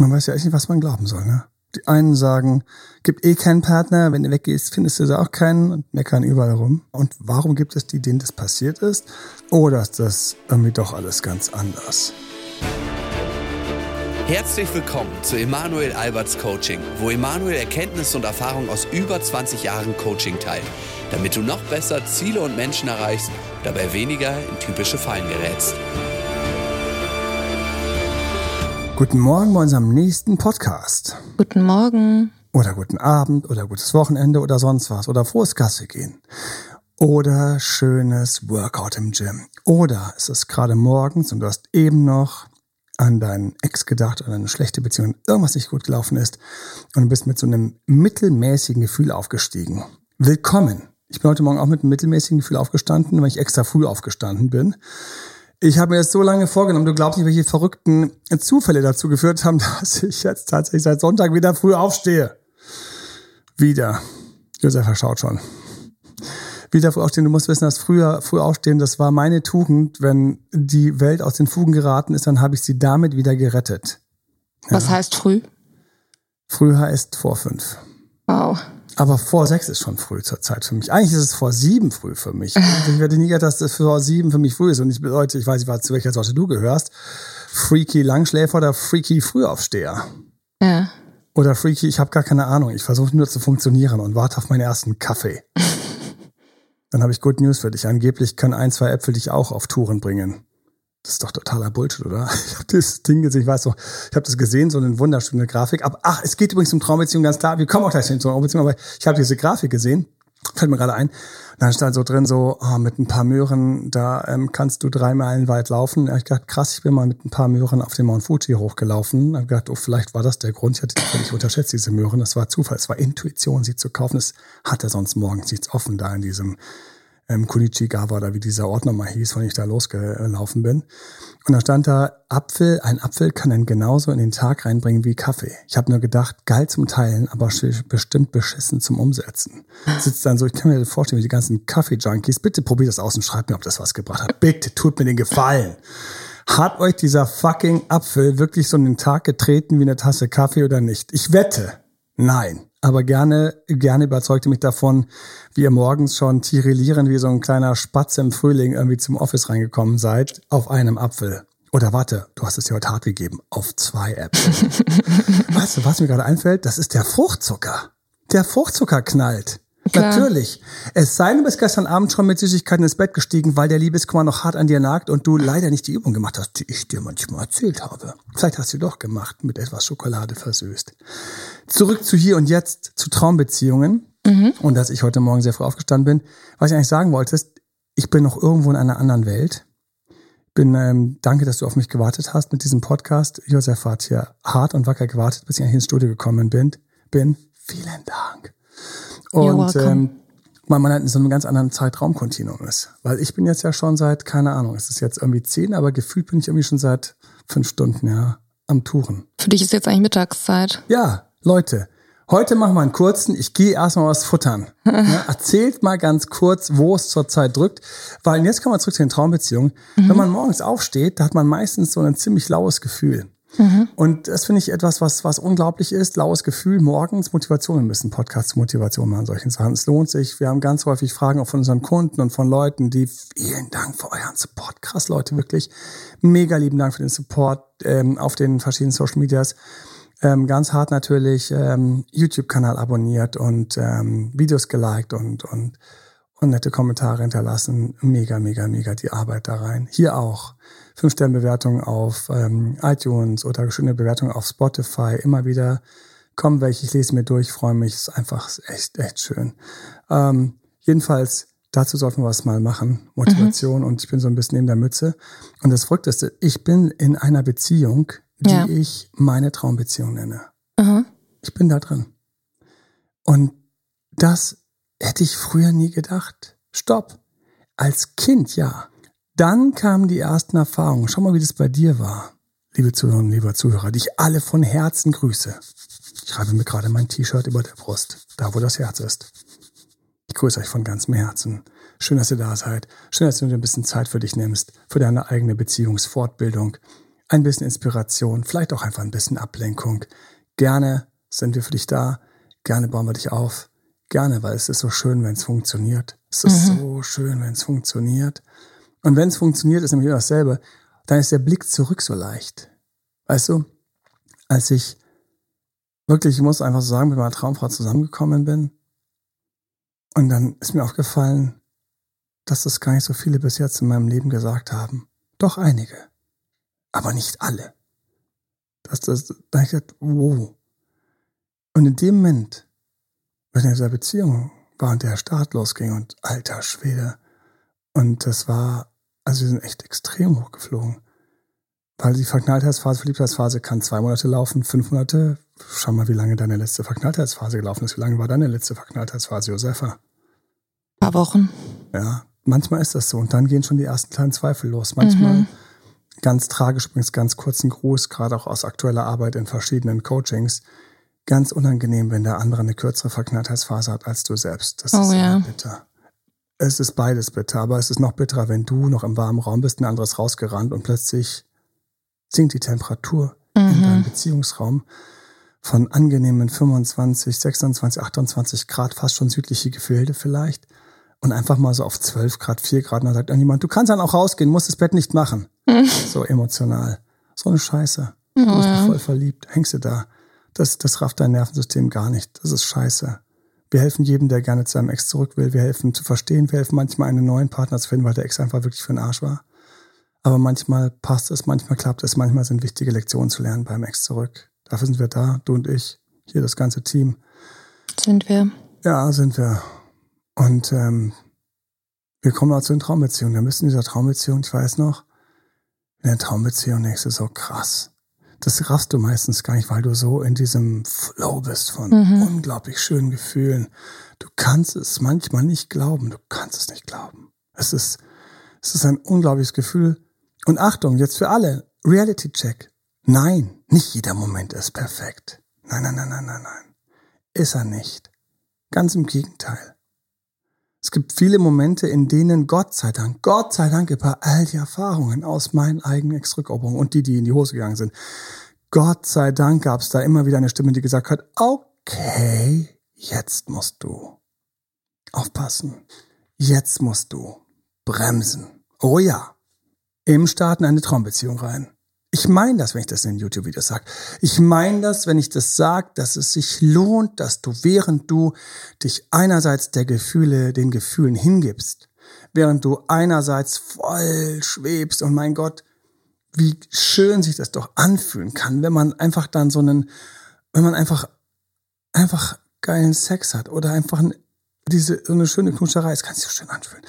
Man weiß ja echt nicht, was man glauben soll, ne? Die einen sagen, gibt eh keinen Partner, wenn du weggehst, findest du da auch keinen und meckern überall rum. Und warum gibt es die, denen das passiert ist? Oder ist das irgendwie doch alles ganz anders? Herzlich willkommen zu Emanuel Alberts Coaching, wo Emanuel Erkenntnisse und Erfahrung aus über 20 Jahren Coaching teilt, damit du noch besser Ziele und Menschen erreichst, dabei weniger in typische Fallen gerätst. Guten Morgen bei unserem nächsten Podcast. Guten Morgen. Oder guten Abend oder gutes Wochenende oder sonst was. Oder frohes Gasse gehen. Oder schönes Workout im Gym. Oder es ist gerade morgens und du hast eben noch an deinen Ex gedacht, an eine schlechte Beziehung, irgendwas nicht gut gelaufen ist und du bist mit so einem mittelmäßigen Gefühl aufgestiegen. Willkommen. Ich bin heute Morgen auch mit einem mittelmäßigen Gefühl aufgestanden, weil ich extra früh aufgestanden bin. Ich habe mir das so lange vorgenommen, du glaubst nicht, welche verrückten Zufälle dazu geführt haben, dass ich jetzt tatsächlich seit Sonntag wieder früh aufstehe. Wieder. Josef verschaut schon. Wieder früh aufstehen. Du musst wissen, dass früher früh aufstehen, das war meine Tugend. Wenn die Welt aus den Fugen geraten ist, dann habe ich sie damit wieder gerettet. Was ja. heißt früh? Früh heißt vor fünf. Wow. Aber vor sechs ist schon früh zur Zeit für mich. Eigentlich ist es vor sieben früh für mich. Ich werde nie gedacht, dass das vor sieben für mich früh ist. Und ich bedeutet, ich weiß nicht, zu welcher Sorte du gehörst. Freaky Langschläfer oder Freaky Frühaufsteher. Ja. Oder Freaky, ich habe gar keine Ahnung. Ich versuche nur zu funktionieren und warte auf meinen ersten Kaffee. Dann habe ich Good News für dich. Angeblich können ein, zwei Äpfel dich auch auf Touren bringen. Das ist doch totaler Bullshit, oder? Ich habe das Ding gesehen, ich weiß doch, ich habe das gesehen, so eine wunderschöne Grafik. Aber ach, es geht übrigens um Traumbeziehung, ganz klar. Wir kommen auch gleich zur Traumbeziehung, aber ich habe diese Grafik gesehen, fällt mir gerade ein. Und dann stand so drin, so oh, mit ein paar Möhren, da ähm, kannst du drei Meilen weit laufen. Ich gedacht, krass, ich bin mal mit ein paar Möhren auf den Mount Fuji hochgelaufen. Da hab ich gedacht, oh, vielleicht war das der Grund. Ich hatte die völlig unterschätzt, diese Möhren. Das war Zufall, es war Intuition, sie zu kaufen. Es hatte sonst morgens nichts offen da in diesem ähm, Kunichigawa oder wie dieser Ort nochmal hieß, von ich da losgelaufen bin. Und da stand da, Apfel, ein Apfel kann einen genauso in den Tag reinbringen wie Kaffee. Ich habe nur gedacht, geil zum Teilen, aber bestimmt beschissen zum Umsetzen. Sitzt dann so, ich kann mir vorstellen, wie die ganzen Kaffee-Junkies, bitte probiert das aus und schreibt mir, ob das was gebracht hat. Bitte, tut mir den Gefallen. Hat euch dieser fucking Apfel wirklich so in den Tag getreten wie eine Tasse Kaffee oder nicht? Ich wette, nein aber gerne, gerne überzeugte mich davon, wie ihr morgens schon tirillierend wie so ein kleiner Spatz im Frühling irgendwie zum Office reingekommen seid, auf einem Apfel. Oder warte, du hast es dir heute hart gegeben, auf zwei Äpfeln. weißt du, was mir gerade einfällt? Das ist der Fruchtzucker. Der Fruchtzucker knallt. Klar. Natürlich. Es sei denn, du bist gestern Abend schon mit Süßigkeiten ins Bett gestiegen, weil der Liebeskummer noch hart an dir nagt und du leider nicht die Übung gemacht hast, die ich dir manchmal erzählt habe. Vielleicht hast du doch gemacht, mit etwas Schokolade versüßt. Zurück zu hier und jetzt, zu Traumbeziehungen. Mhm. Und dass ich heute Morgen sehr früh aufgestanden bin. Was ich eigentlich sagen wollte, ist, ich bin noch irgendwo in einer anderen Welt. Bin, ähm, danke, dass du auf mich gewartet hast mit diesem Podcast. Josef hat hier hart und wacker gewartet, bis ich eigentlich ins Studio gekommen bin. Bin. Vielen Dank. Und ähm, weil man halt in so einem ganz anderen Zeitraumkontinuum ist. Weil ich bin jetzt ja schon seit, keine Ahnung, es ist jetzt irgendwie zehn, aber gefühlt bin ich irgendwie schon seit fünf Stunden, ja, am Touren. Für dich ist jetzt eigentlich Mittagszeit. Ja, Leute, heute machen wir einen kurzen, ich gehe erstmal was futtern. ja, erzählt mal ganz kurz, wo es zurzeit drückt. Weil jetzt kommen wir zurück zu den Traumbeziehungen. Mhm. Wenn man morgens aufsteht, da hat man meistens so ein ziemlich laues Gefühl. Mhm. Und das finde ich etwas, was, was unglaublich ist. Laues Gefühl, morgens Motivation. Wir müssen Podcasts Motivation machen, solchen Sachen. Es lohnt sich. Wir haben ganz häufig Fragen auch von unseren Kunden und von Leuten, die vielen Dank für euren Support. Krass, Leute, wirklich. Mega lieben Dank für den Support ähm, auf den verschiedenen Social Medias. Ähm, ganz hart natürlich ähm, YouTube-Kanal abonniert und ähm, Videos geliked und, und, und nette Kommentare hinterlassen. Mega, mega, mega die Arbeit da rein. Hier auch. Fünf-Sterne-Bewertungen auf ähm, iTunes oder schöne Bewertungen auf Spotify. Immer wieder kommen welche, ich lese mir durch, freue mich. Ist einfach echt, echt schön. Ähm, jedenfalls, dazu sollten wir was mal machen. Motivation mhm. und ich bin so ein bisschen neben der Mütze. Und das Verrückteste, ich bin in einer Beziehung, die ja. ich meine Traumbeziehung nenne. Mhm. Ich bin da drin. Und das hätte ich früher nie gedacht. Stopp. Als Kind ja. Dann kamen die ersten Erfahrungen. Schau mal, wie das bei dir war, liebe Zuhörerinnen, lieber Zuhörer, die ich alle von Herzen grüße. Ich schreibe mir gerade mein T-Shirt über der Brust, da wo das Herz ist. Ich grüße euch von ganzem Herzen. Schön, dass ihr da seid. Schön, dass du dir ein bisschen Zeit für dich nimmst, für deine eigene Beziehungsfortbildung. ein bisschen Inspiration, vielleicht auch einfach ein bisschen Ablenkung. Gerne sind wir für dich da, gerne bauen wir dich auf, gerne, weil es ist so schön, wenn es funktioniert. Es ist mhm. so schön, wenn es funktioniert. Und wenn es funktioniert, ist nämlich immer dasselbe, dann ist der Blick zurück so leicht. Weißt du, als ich wirklich, ich muss einfach so sagen, mit meiner Traumfrau zusammengekommen bin, und dann ist mir aufgefallen, dass das gar nicht so viele bis jetzt in meinem Leben gesagt haben. Doch einige. Aber nicht alle. Dass das, da ich gedacht, wow. Und in dem Moment, wenn in dieser Beziehung war und der Start losging und alter Schwede. Und das war, also wir sind echt extrem hochgeflogen. Weil die Verknalltheitsphase, Verliebtheitsphase kann zwei Monate laufen, fünf Monate. Schau mal, wie lange deine letzte Verknalltheitsphase gelaufen ist. Wie lange war deine letzte Verknalltheitsphase, Josefa? Ein paar Wochen. Ja, manchmal ist das so. Und dann gehen schon die ersten kleinen Zweifel los. Manchmal, mhm. ganz tragisch, übrigens ganz kurzen Gruß, gerade auch aus aktueller Arbeit in verschiedenen Coachings, ganz unangenehm, wenn der andere eine kürzere Verknalltheitsphase hat als du selbst. Das oh, ist ja. bitter. Es ist beides bitter, aber es ist noch bitterer, wenn du noch im warmen Raum bist, ein anderes rausgerannt und plötzlich sinkt die Temperatur mhm. in deinem Beziehungsraum von angenehmen 25, 26, 28 Grad, fast schon südliche Gefilde vielleicht, und einfach mal so auf 12 Grad, 4 Grad, und dann sagt irgendjemand, du kannst dann auch rausgehen, musst das Bett nicht machen. Mhm. So emotional. So eine Scheiße. Du bist voll verliebt, hängst du da. Das, das rafft dein Nervensystem gar nicht. Das ist scheiße. Wir helfen jedem, der gerne zu seinem Ex zurück will. Wir helfen zu verstehen. Wir helfen manchmal einen neuen Partner zu finden, weil der Ex einfach wirklich für den Arsch war. Aber manchmal passt es, manchmal klappt es, manchmal sind wichtige Lektionen zu lernen beim Ex zurück. Dafür sind wir da, du und ich, hier das ganze Team. Sind wir? Ja, sind wir. Und ähm, wir kommen auch zu den Traumbeziehungen. Wir müssen in dieser Traumbeziehung, ich weiß noch, in der Traumbeziehung denkst du so krass. Das raffst du meistens gar nicht, weil du so in diesem Flow bist von mhm. unglaublich schönen Gefühlen. Du kannst es manchmal nicht glauben. Du kannst es nicht glauben. Es ist, es ist ein unglaubliches Gefühl, und Achtung, jetzt für alle, Reality Check. Nein, nicht jeder Moment ist perfekt. Nein, nein, nein, nein, nein, nein. Ist er nicht. Ganz im Gegenteil. Es gibt viele Momente, in denen Gott sei Dank, Gott sei Dank über all die Erfahrungen aus meinen eigenen Ex-Rückeroberungen und die, die in die Hose gegangen sind, Gott sei Dank gab es da immer wieder eine Stimme, die gesagt hat, okay, jetzt musst du aufpassen. Jetzt musst du bremsen. Oh ja, im Start in eine Traumbeziehung rein. Ich meine das, wenn ich das in YouTube-Videos sage. Ich meine das, wenn ich das sage, dass es sich lohnt, dass du, während du dich einerseits der Gefühle, den Gefühlen hingibst, während du einerseits voll schwebst und mein Gott, wie schön sich das doch anfühlen kann, wenn man einfach dann so einen, wenn man einfach, einfach geilen Sex hat oder einfach diese, so eine schöne Knutscherei, es kann sich so schön anfühlen.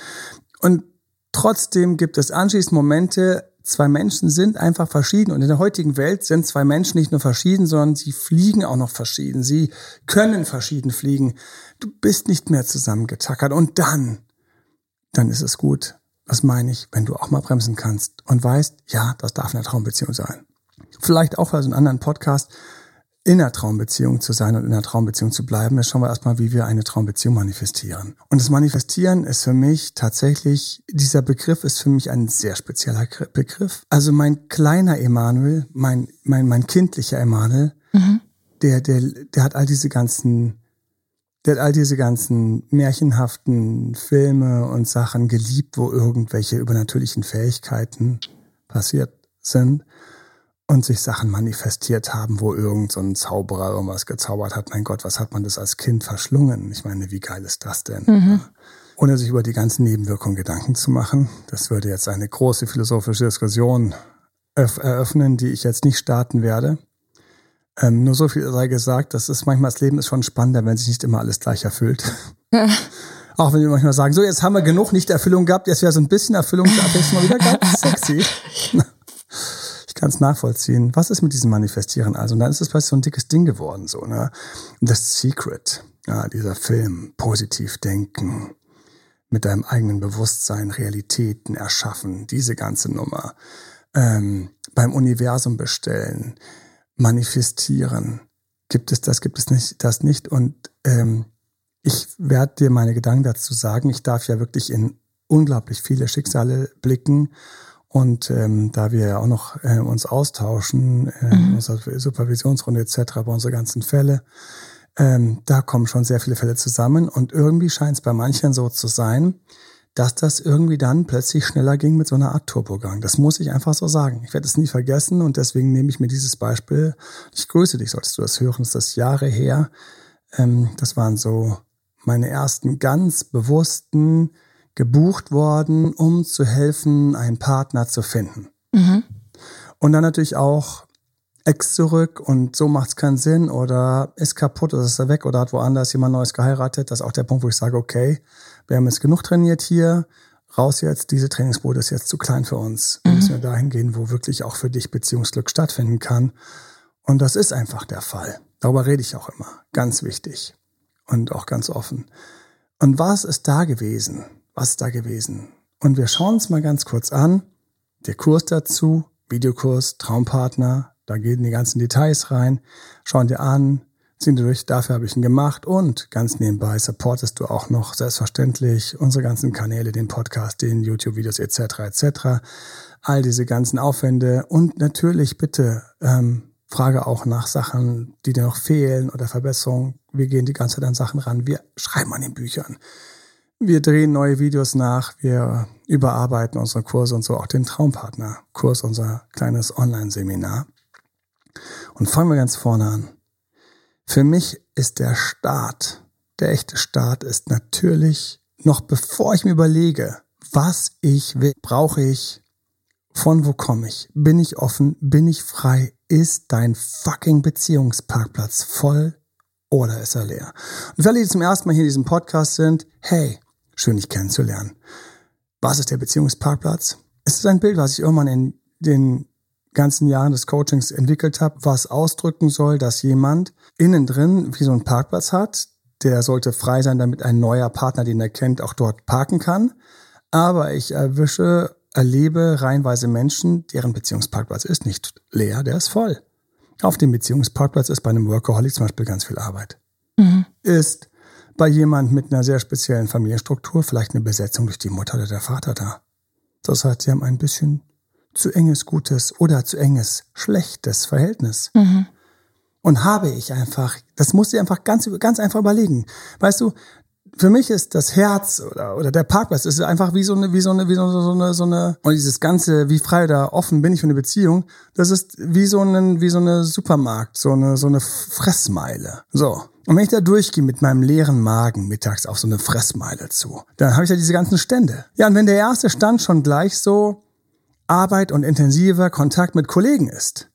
Und Trotzdem gibt es anschließend Momente, zwei Menschen sind einfach verschieden. Und in der heutigen Welt sind zwei Menschen nicht nur verschieden, sondern sie fliegen auch noch verschieden. Sie können verschieden fliegen. Du bist nicht mehr zusammengetackert. Und dann, dann ist es gut. Das meine ich, wenn du auch mal bremsen kannst und weißt, ja, das darf eine Traumbeziehung sein. Vielleicht auch für so einen anderen Podcast in einer Traumbeziehung zu sein und in einer Traumbeziehung zu bleiben, jetzt schauen wir erstmal, wie wir eine Traumbeziehung manifestieren. Und das Manifestieren ist für mich tatsächlich, dieser Begriff ist für mich ein sehr spezieller Begriff. Also mein kleiner Emanuel, mein, mein, mein kindlicher Emanuel, mhm. der, der, der hat all diese ganzen, der hat all diese ganzen märchenhaften Filme und Sachen geliebt, wo irgendwelche übernatürlichen Fähigkeiten passiert sind und sich Sachen manifestiert haben, wo irgend so ein Zauberer irgendwas gezaubert hat. Mein Gott, was hat man das als Kind verschlungen? Ich meine, wie geil ist das denn? Mhm. Ohne sich über die ganzen Nebenwirkungen Gedanken zu machen. Das würde jetzt eine große philosophische Diskussion eröffnen, die ich jetzt nicht starten werde. Ähm, nur so viel sei gesagt, das ist manchmal das Leben ist schon spannender, wenn sich nicht immer alles gleich erfüllt. Auch wenn wir manchmal sagen, so jetzt haben wir genug Nicht-Erfüllung gehabt, jetzt wäre so ein bisschen Erfüllung, da ist mal wieder ganz sexy es nachvollziehen. Was ist mit diesem Manifestieren also? Und dann ist es plötzlich so ein dickes Ding geworden, so, ne? The Secret, ja, dieser Film, positiv denken, mit deinem eigenen Bewusstsein Realitäten erschaffen, diese ganze Nummer, ähm, beim Universum bestellen, manifestieren. Gibt es das, gibt es nicht, das nicht? Und ähm, ich werde dir meine Gedanken dazu sagen. Ich darf ja wirklich in unglaublich viele Schicksale blicken Und ähm, da wir ja auch noch äh, uns austauschen, äh, mhm. unsere Supervisionsrunde etc., bei unsere ganzen Fälle, ähm, da kommen schon sehr viele Fälle zusammen. Und irgendwie scheint es bei manchen so zu sein, dass das irgendwie dann plötzlich schneller ging mit so einer Art Turbogang. Das muss ich einfach so sagen. Ich werde es nie vergessen und deswegen nehme ich mir dieses Beispiel. Ich grüße dich, solltest du das hören. Das ist das Jahre her. Ähm, das waren so meine ersten ganz bewussten gebucht worden, um zu helfen, einen Partner zu finden. Mhm. Und dann natürlich auch Ex zurück und so macht es keinen Sinn oder ist kaputt oder ist er weg oder hat woanders jemand Neues geheiratet. Das ist auch der Punkt, wo ich sage, okay, wir haben jetzt genug trainiert hier, raus jetzt, diese Trainingsbude ist jetzt zu klein für uns. Wir mhm. müssen wir dahin gehen, wo wirklich auch für dich Beziehungsglück stattfinden kann. Und das ist einfach der Fall. Darüber rede ich auch immer. Ganz wichtig und auch ganz offen. Und was ist da gewesen? Was ist da gewesen? Und wir schauen uns mal ganz kurz an. Der Kurs dazu, Videokurs, Traumpartner, da gehen die ganzen Details rein. Schauen dir an, ziehen dir durch, dafür habe ich ihn gemacht und ganz nebenbei supportest du auch noch selbstverständlich unsere ganzen Kanäle, den Podcast, den YouTube-Videos etc. etc. All diese ganzen Aufwände und natürlich bitte ähm, frage auch nach Sachen, die dir noch fehlen oder Verbesserungen. Wir gehen die ganze Zeit an Sachen ran. Wir schreiben an den Büchern. Wir drehen neue Videos nach, wir überarbeiten unsere Kurse und so auch den Traumpartner-Kurs, unser kleines Online-Seminar. Und fangen wir ganz vorne an. Für mich ist der Start, der echte Start ist natürlich, noch bevor ich mir überlege, was ich will, brauche ich, von wo komme ich, bin ich offen, bin ich frei, ist dein fucking Beziehungsparkplatz voll oder ist er leer? Und für alle, die zum ersten Mal hier in diesem Podcast sind, hey, schön dich kennenzulernen. Was ist der Beziehungsparkplatz? Es ist ein Bild, was ich irgendwann in den ganzen Jahren des Coachings entwickelt habe, was ausdrücken soll, dass jemand innen drin wie so einen Parkplatz hat. Der sollte frei sein, damit ein neuer Partner, den er kennt, auch dort parken kann. Aber ich erwische, erlebe reihenweise Menschen, deren Beziehungsparkplatz ist nicht leer, der ist voll. Auf dem Beziehungsparkplatz ist bei einem Workaholic zum Beispiel ganz viel Arbeit. Mhm. Ist bei jemand mit einer sehr speziellen Familienstruktur vielleicht eine Besetzung durch die Mutter oder der Vater da. Das heißt, sie haben ein bisschen zu enges Gutes oder zu enges Schlechtes Verhältnis. Mhm. Und habe ich einfach, das muss ich einfach ganz, ganz einfach überlegen. Weißt du, für mich ist das Herz oder, oder der Parkplatz ist einfach wie so eine, wie so eine, wie so eine, so eine, so eine, und dieses ganze, wie frei oder offen bin ich für eine Beziehung, das ist wie so ein, wie so eine Supermarkt, so eine, so eine Fressmeile. So. Und wenn ich da durchgehe mit meinem leeren Magen mittags auf so eine Fressmeile zu, dann habe ich ja diese ganzen Stände. Ja, und wenn der erste Stand schon gleich so Arbeit und intensiver Kontakt mit Kollegen ist,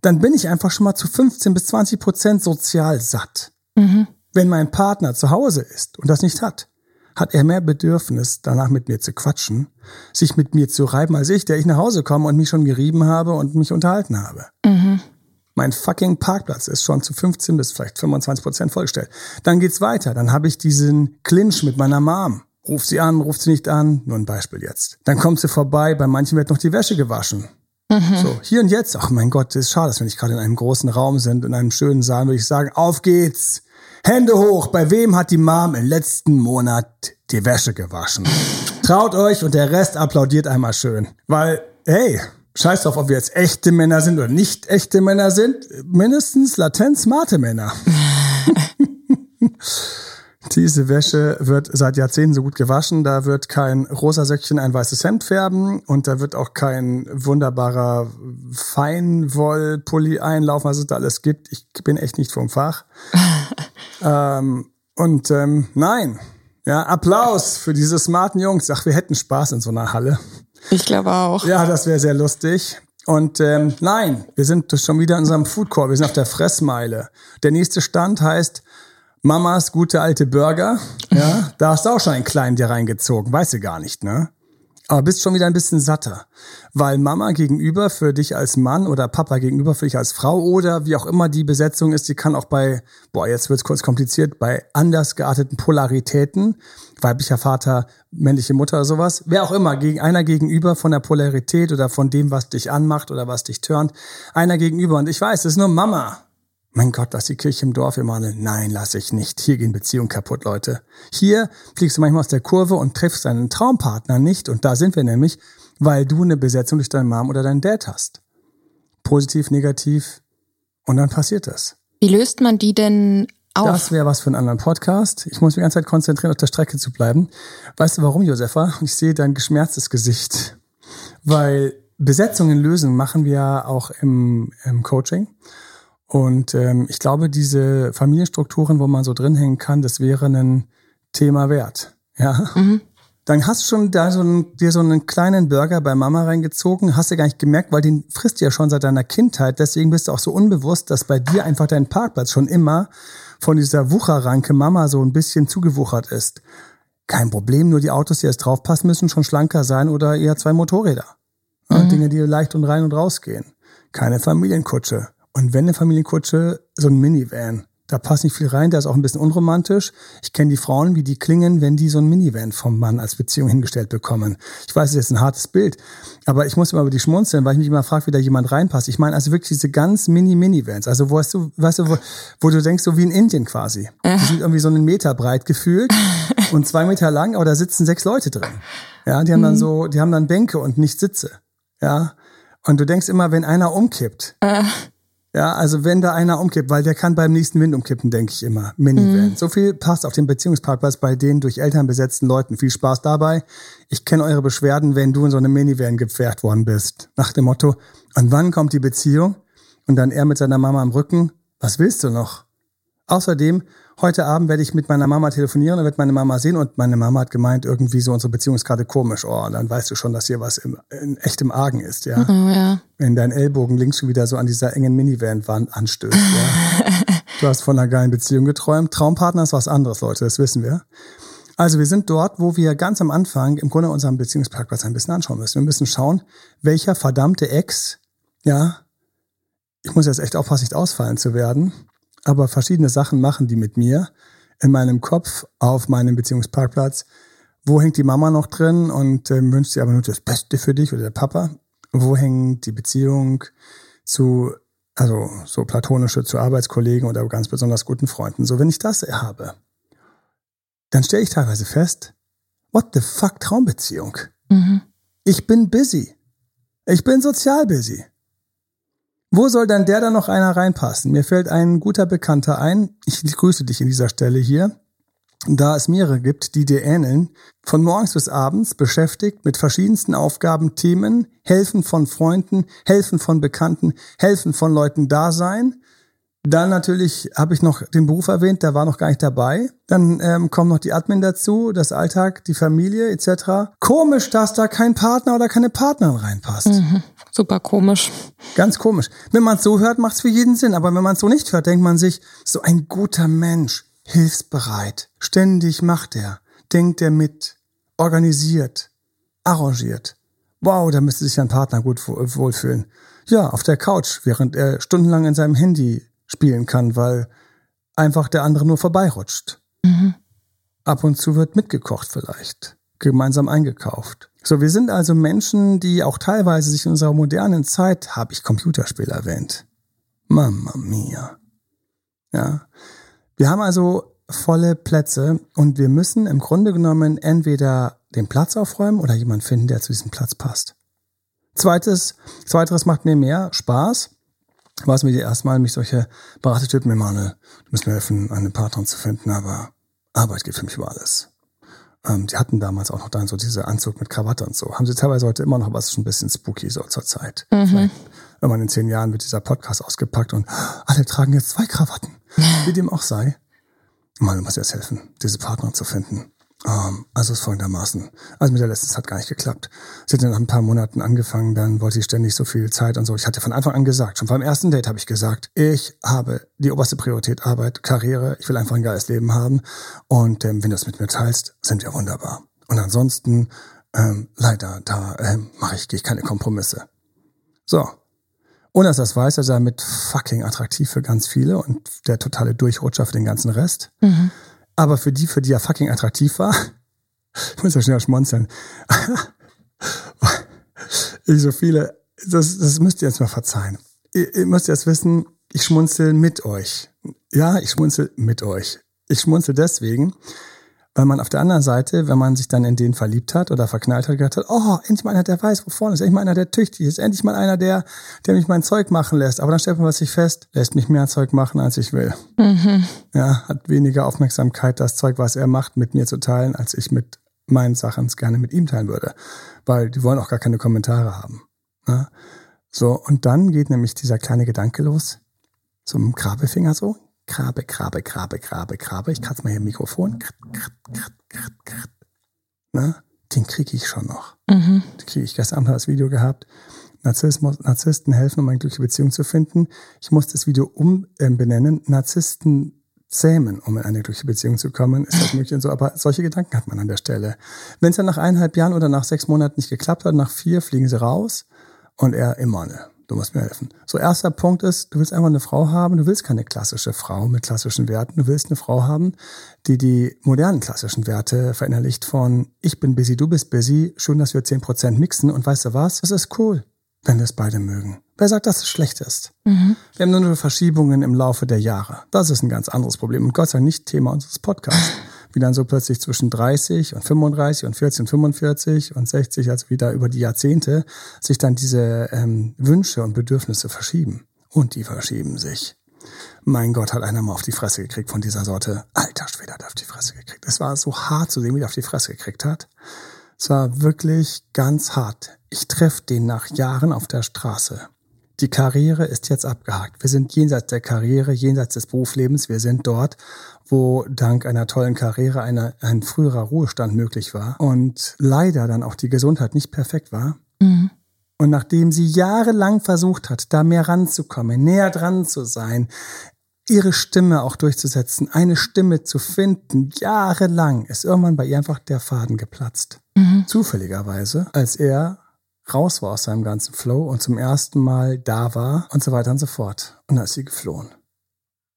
dann bin ich einfach schon mal zu 15 bis 20 Prozent sozial satt. Mhm. Wenn mein Partner zu Hause ist und das nicht hat, hat er mehr Bedürfnis, danach mit mir zu quatschen, sich mit mir zu reiben als ich, der ich nach Hause komme und mich schon gerieben habe und mich unterhalten habe. Mhm. Mein fucking Parkplatz ist schon zu 15 bis vielleicht 25 Prozent vollgestellt. Dann geht's weiter. Dann habe ich diesen Clinch mit meiner Mom. Ruft sie an, ruft sie nicht an. Nur ein Beispiel jetzt. Dann kommt sie vorbei. Bei manchen wird noch die Wäsche gewaschen. Mhm. So, hier und jetzt. Ach mein Gott, das ist schade, dass wir nicht gerade in einem großen Raum sind, in einem schönen Saal, würde ich sagen, auf geht's. Hände hoch. Bei wem hat die Mom im letzten Monat die Wäsche gewaschen? Traut euch und der Rest applaudiert einmal schön. Weil, hey, Scheiß drauf, ob wir jetzt echte Männer sind oder nicht echte Männer sind. Mindestens latent smarte Männer. Diese Wäsche wird seit Jahrzehnten so gut gewaschen. Da wird kein rosa Söckchen ein weißes Hemd färben und da wird auch kein wunderbarer Feinwollpulli einlaufen, was es da alles gibt. Ich bin echt nicht vom Fach. ähm, und ähm, nein, ja, Applaus für diese smarten Jungs. Ach, wir hätten Spaß in so einer Halle. Ich glaube auch. Ja, das wäre sehr lustig. Und ähm, nein, wir sind schon wieder in unserem Food Court. Wir sind auf der Fressmeile. Der nächste Stand heißt Mamas gute alte Burger. Ja, da hast du auch schon einen kleinen dir reingezogen. Weißt du gar nicht, ne? aber bist schon wieder ein bisschen satter. Weil Mama gegenüber für dich als Mann oder Papa gegenüber für dich als Frau oder wie auch immer die Besetzung ist, die kann auch bei, boah, jetzt wird's kurz kompliziert, bei anders gearteten Polaritäten, weiblicher Vater, männliche Mutter oder sowas, wer auch immer, gegen einer gegenüber von der Polarität oder von dem, was dich anmacht oder was dich turnt, einer gegenüber. Und ich weiß, es ist nur Mama. Mein Gott, lass die Kirche im Dorf, Emanuel. Nein, lass ich nicht. Hier gehen Beziehungen kaputt, Leute. Hier fliegst du manchmal aus der Kurve und triffst deinen Traumpartner nicht. Und da sind wir nämlich, weil du eine Besetzung durch deine Mom oder deinen Dad hast. Positiv, negativ und dann passiert das. Wie löst man die denn auf? Das wäre was für einen anderen Podcast. Ich muss mich die ganze Zeit konzentrieren, auf der Strecke zu bleiben. Weißt du warum, Josefa? Ich sehe dein geschmerztes Gesicht. Weil Besetzungen lösen machen wir ja auch im, im Coaching. Und ähm, ich glaube, diese Familienstrukturen, wo man so drin hängen kann, das wäre ein Thema wert. Ja. Mhm. Dann hast du schon da so einen, dir so einen kleinen Burger bei Mama reingezogen, hast du gar nicht gemerkt, weil den frisst du ja schon seit deiner Kindheit. Deswegen bist du auch so unbewusst, dass bei dir einfach dein Parkplatz schon immer von dieser Wucherranke Mama so ein bisschen zugewuchert ist. Kein Problem, nur die Autos, die jetzt draufpassen, müssen schon schlanker sein oder eher zwei Motorräder. Mhm. Dinge, die leicht und rein und rausgehen. Keine Familienkutsche. Und wenn eine Familienkutsche, so ein Minivan. Da passt nicht viel rein, der ist auch ein bisschen unromantisch. Ich kenne die Frauen, wie die klingen, wenn die so ein Minivan vom Mann als Beziehung hingestellt bekommen. Ich weiß, das ist ein hartes Bild, aber ich muss immer über die schmunzeln, weil ich mich immer frage, wie da jemand reinpasst. Ich meine also wirklich diese ganz Mini-Minivans, also wo hast du, weißt du, wo, wo du denkst, so wie in Indien quasi. Die sind irgendwie so einen Meter breit gefühlt und zwei Meter lang, aber da sitzen sechs Leute drin. Ja, die haben dann mhm. so, die haben dann Bänke und nicht Sitze. Ja. Und du denkst immer, wenn einer umkippt. Ja, also wenn da einer umkippt, weil der kann beim nächsten Wind umkippen, denke ich immer. Minivan. Mhm. So viel passt auf den Beziehungsparkplatz bei den durch Eltern besetzten Leuten. Viel Spaß dabei. Ich kenne eure Beschwerden, wenn du in so eine Minivan gepfercht worden bist. Nach dem Motto, und wann kommt die Beziehung? Und dann er mit seiner Mama am Rücken. Was willst du noch? Außerdem heute Abend werde ich mit meiner Mama telefonieren und werde meine Mama sehen und meine Mama hat gemeint, irgendwie so unsere Beziehung ist gerade komisch. Oh, und dann weißt du schon, dass hier was im, in echtem Argen ist, ja. Oh, ja. Wenn dein Ellbogen links schon wieder so an dieser engen Minivan-Wand anstößt, ja. du hast von einer geilen Beziehung geträumt. Traumpartner ist was anderes, Leute, das wissen wir. Also wir sind dort, wo wir ganz am Anfang im Grunde unseren Beziehungsparkplatz ein bisschen anschauen müssen. Wir müssen schauen, welcher verdammte Ex, ja, ich muss jetzt echt aufpassen, nicht ausfallen zu werden, aber verschiedene Sachen machen die mit mir in meinem Kopf auf meinem Beziehungsparkplatz. Wo hängt die Mama noch drin und äh, wünscht sie aber nur das Beste für dich oder der Papa? Wo hängt die Beziehung zu, also so platonische zu Arbeitskollegen oder ganz besonders guten Freunden? So, wenn ich das habe, dann stelle ich teilweise fest, what the fuck Traumbeziehung? Mhm. Ich bin busy. Ich bin sozial busy. Wo soll dann der da noch einer reinpassen? Mir fällt ein guter Bekannter ein. Ich grüße dich in dieser Stelle hier. Da es mehrere gibt, die dir ähneln, von morgens bis abends beschäftigt mit verschiedensten Aufgaben, Themen, helfen von Freunden, helfen von Bekannten, helfen von Leuten da sein, dann natürlich habe ich noch den Beruf erwähnt, der war noch gar nicht dabei. Dann ähm, kommt noch die Admin dazu, das Alltag, die Familie etc. Komisch, dass da kein Partner oder keine Partnerin reinpasst. Mhm. Super komisch. Ganz komisch. Wenn man es so hört, macht es für jeden Sinn. Aber wenn man es so nicht hört, denkt man sich, so ein guter Mensch, hilfsbereit, ständig macht er, denkt er mit, organisiert, arrangiert. Wow, da müsste sich ein Partner gut wohlfühlen. Ja, auf der Couch, während er stundenlang in seinem Handy spielen kann, weil einfach der andere nur vorbeirutscht. Mhm. Ab und zu wird mitgekocht vielleicht, gemeinsam eingekauft. So, wir sind also Menschen, die auch teilweise sich in unserer modernen Zeit, habe ich Computerspiel erwähnt. Mamma mia. Ja. Wir haben also volle Plätze und wir müssen im Grunde genommen entweder den Platz aufräumen oder jemanden finden, der zu diesem Platz passt. Zweites, zweiteres macht mir mehr Spaß war es mir erstmal, mich solche Beratertypen, Emanuel, du musst mir helfen, einen Partner zu finden, aber Arbeit geht für mich über alles. Ähm, die hatten damals auch noch dann so diese Anzug mit Krawatte und so. Haben sie teilweise heute immer noch, was schon ein bisschen spooky so zur Zeit. Mhm. Irgendwann in zehn Jahren wird dieser Podcast ausgepackt und alle tragen jetzt zwei Krawatten. Wie dem auch sei. Emanuel muss jetzt helfen, diese Partner zu finden. Ähm, also es folgendermaßen. Also mit der letzten hat gar nicht geklappt. Sie hat dann nach ein paar Monaten angefangen, dann wollte ich ständig so viel Zeit und so. Ich hatte von Anfang an gesagt, schon beim ersten Date habe ich gesagt, ich habe die oberste Priorität Arbeit, Karriere, ich will einfach ein geiles Leben haben. Und ähm, wenn du es mit mir teilst, sind wir wunderbar. Und ansonsten, ähm, leider, da ähm, mache ich, ich keine Kompromisse. So. Und dass das weiß, er mit fucking attraktiv für ganz viele und der totale Durchrutscher für den ganzen Rest. Mhm. Aber für die, für die er fucking attraktiv war, ich muss ja schnell schmunzeln. ich so viele, das, das müsst ihr jetzt mal verzeihen. Ihr, ihr müsst jetzt wissen, ich schmunzel mit euch. Ja, ich schmunzel mit euch. Ich schmunzel deswegen, Weil man auf der anderen Seite, wenn man sich dann in den verliebt hat oder verknallt hat, gedacht hat, oh, endlich mal einer, der weiß, wo vorne ist, endlich mal einer, der tüchtig ist, endlich mal einer, der, der mich mein Zeug machen lässt. Aber dann stellt man sich fest, lässt mich mehr Zeug machen, als ich will. Mhm. Ja, hat weniger Aufmerksamkeit, das Zeug, was er macht, mit mir zu teilen, als ich mit meinen Sachen es gerne mit ihm teilen würde. Weil die wollen auch gar keine Kommentare haben. Ja? So, und dann geht nämlich dieser kleine Gedanke los, zum Grabefinger so, Grabe, Grabe, Grabe, Grabe, Grabe. Ich kratze mal hier im Mikrofon. Na, den kriege ich schon noch. Mhm. Den kriege ich. Gestern Abend das Video gehabt. Narzissmus, Narzissten helfen, um eine glückliche Beziehung zu finden. Ich muss das Video umbenennen. Äh, Narzissten zähmen, um in eine glückliche Beziehung zu kommen. Ist das möglich und so? Aber solche Gedanken hat man an der Stelle. Wenn es dann nach eineinhalb Jahren oder nach sechs Monaten nicht geklappt hat, nach vier fliegen sie raus und er immer ne du musst mir helfen. So, erster Punkt ist, du willst einfach eine Frau haben, du willst keine klassische Frau mit klassischen Werten, du willst eine Frau haben, die die modernen klassischen Werte verinnerlicht von ich bin busy, du bist busy, schön, dass wir zehn Prozent mixen und weißt du was, das ist cool, wenn wir es beide mögen. Wer sagt, dass es schlecht ist? Mhm. Wir haben nur Verschiebungen im Laufe der Jahre. Das ist ein ganz anderes Problem und Gott sei Dank nicht Thema unseres Podcasts. Wie dann so plötzlich zwischen 30 und 35 und 40 und 45 und 60, also wieder über die Jahrzehnte, sich dann diese ähm, Wünsche und Bedürfnisse verschieben. Und die verschieben sich. Mein Gott, hat einer mal auf die Fresse gekriegt von dieser Sorte. Alter Schwede hat auf die Fresse gekriegt. Es war so hart zu sehen, wie er auf die Fresse gekriegt hat. Es war wirklich ganz hart. Ich treffe den nach Jahren auf der Straße. Die Karriere ist jetzt abgehakt. Wir sind jenseits der Karriere, jenseits des Berufslebens. Wir sind dort, wo dank einer tollen Karriere eine, ein früherer Ruhestand möglich war und leider dann auch die Gesundheit nicht perfekt war. Mhm. Und nachdem sie jahrelang versucht hat, da mehr ranzukommen, näher dran zu sein, ihre Stimme auch durchzusetzen, eine Stimme zu finden, jahrelang, ist irgendwann bei ihr einfach der Faden geplatzt. Mhm. Zufälligerweise, als er raus war aus seinem ganzen Flow und zum ersten Mal da war und so weiter und so fort. Und dann ist sie geflohen.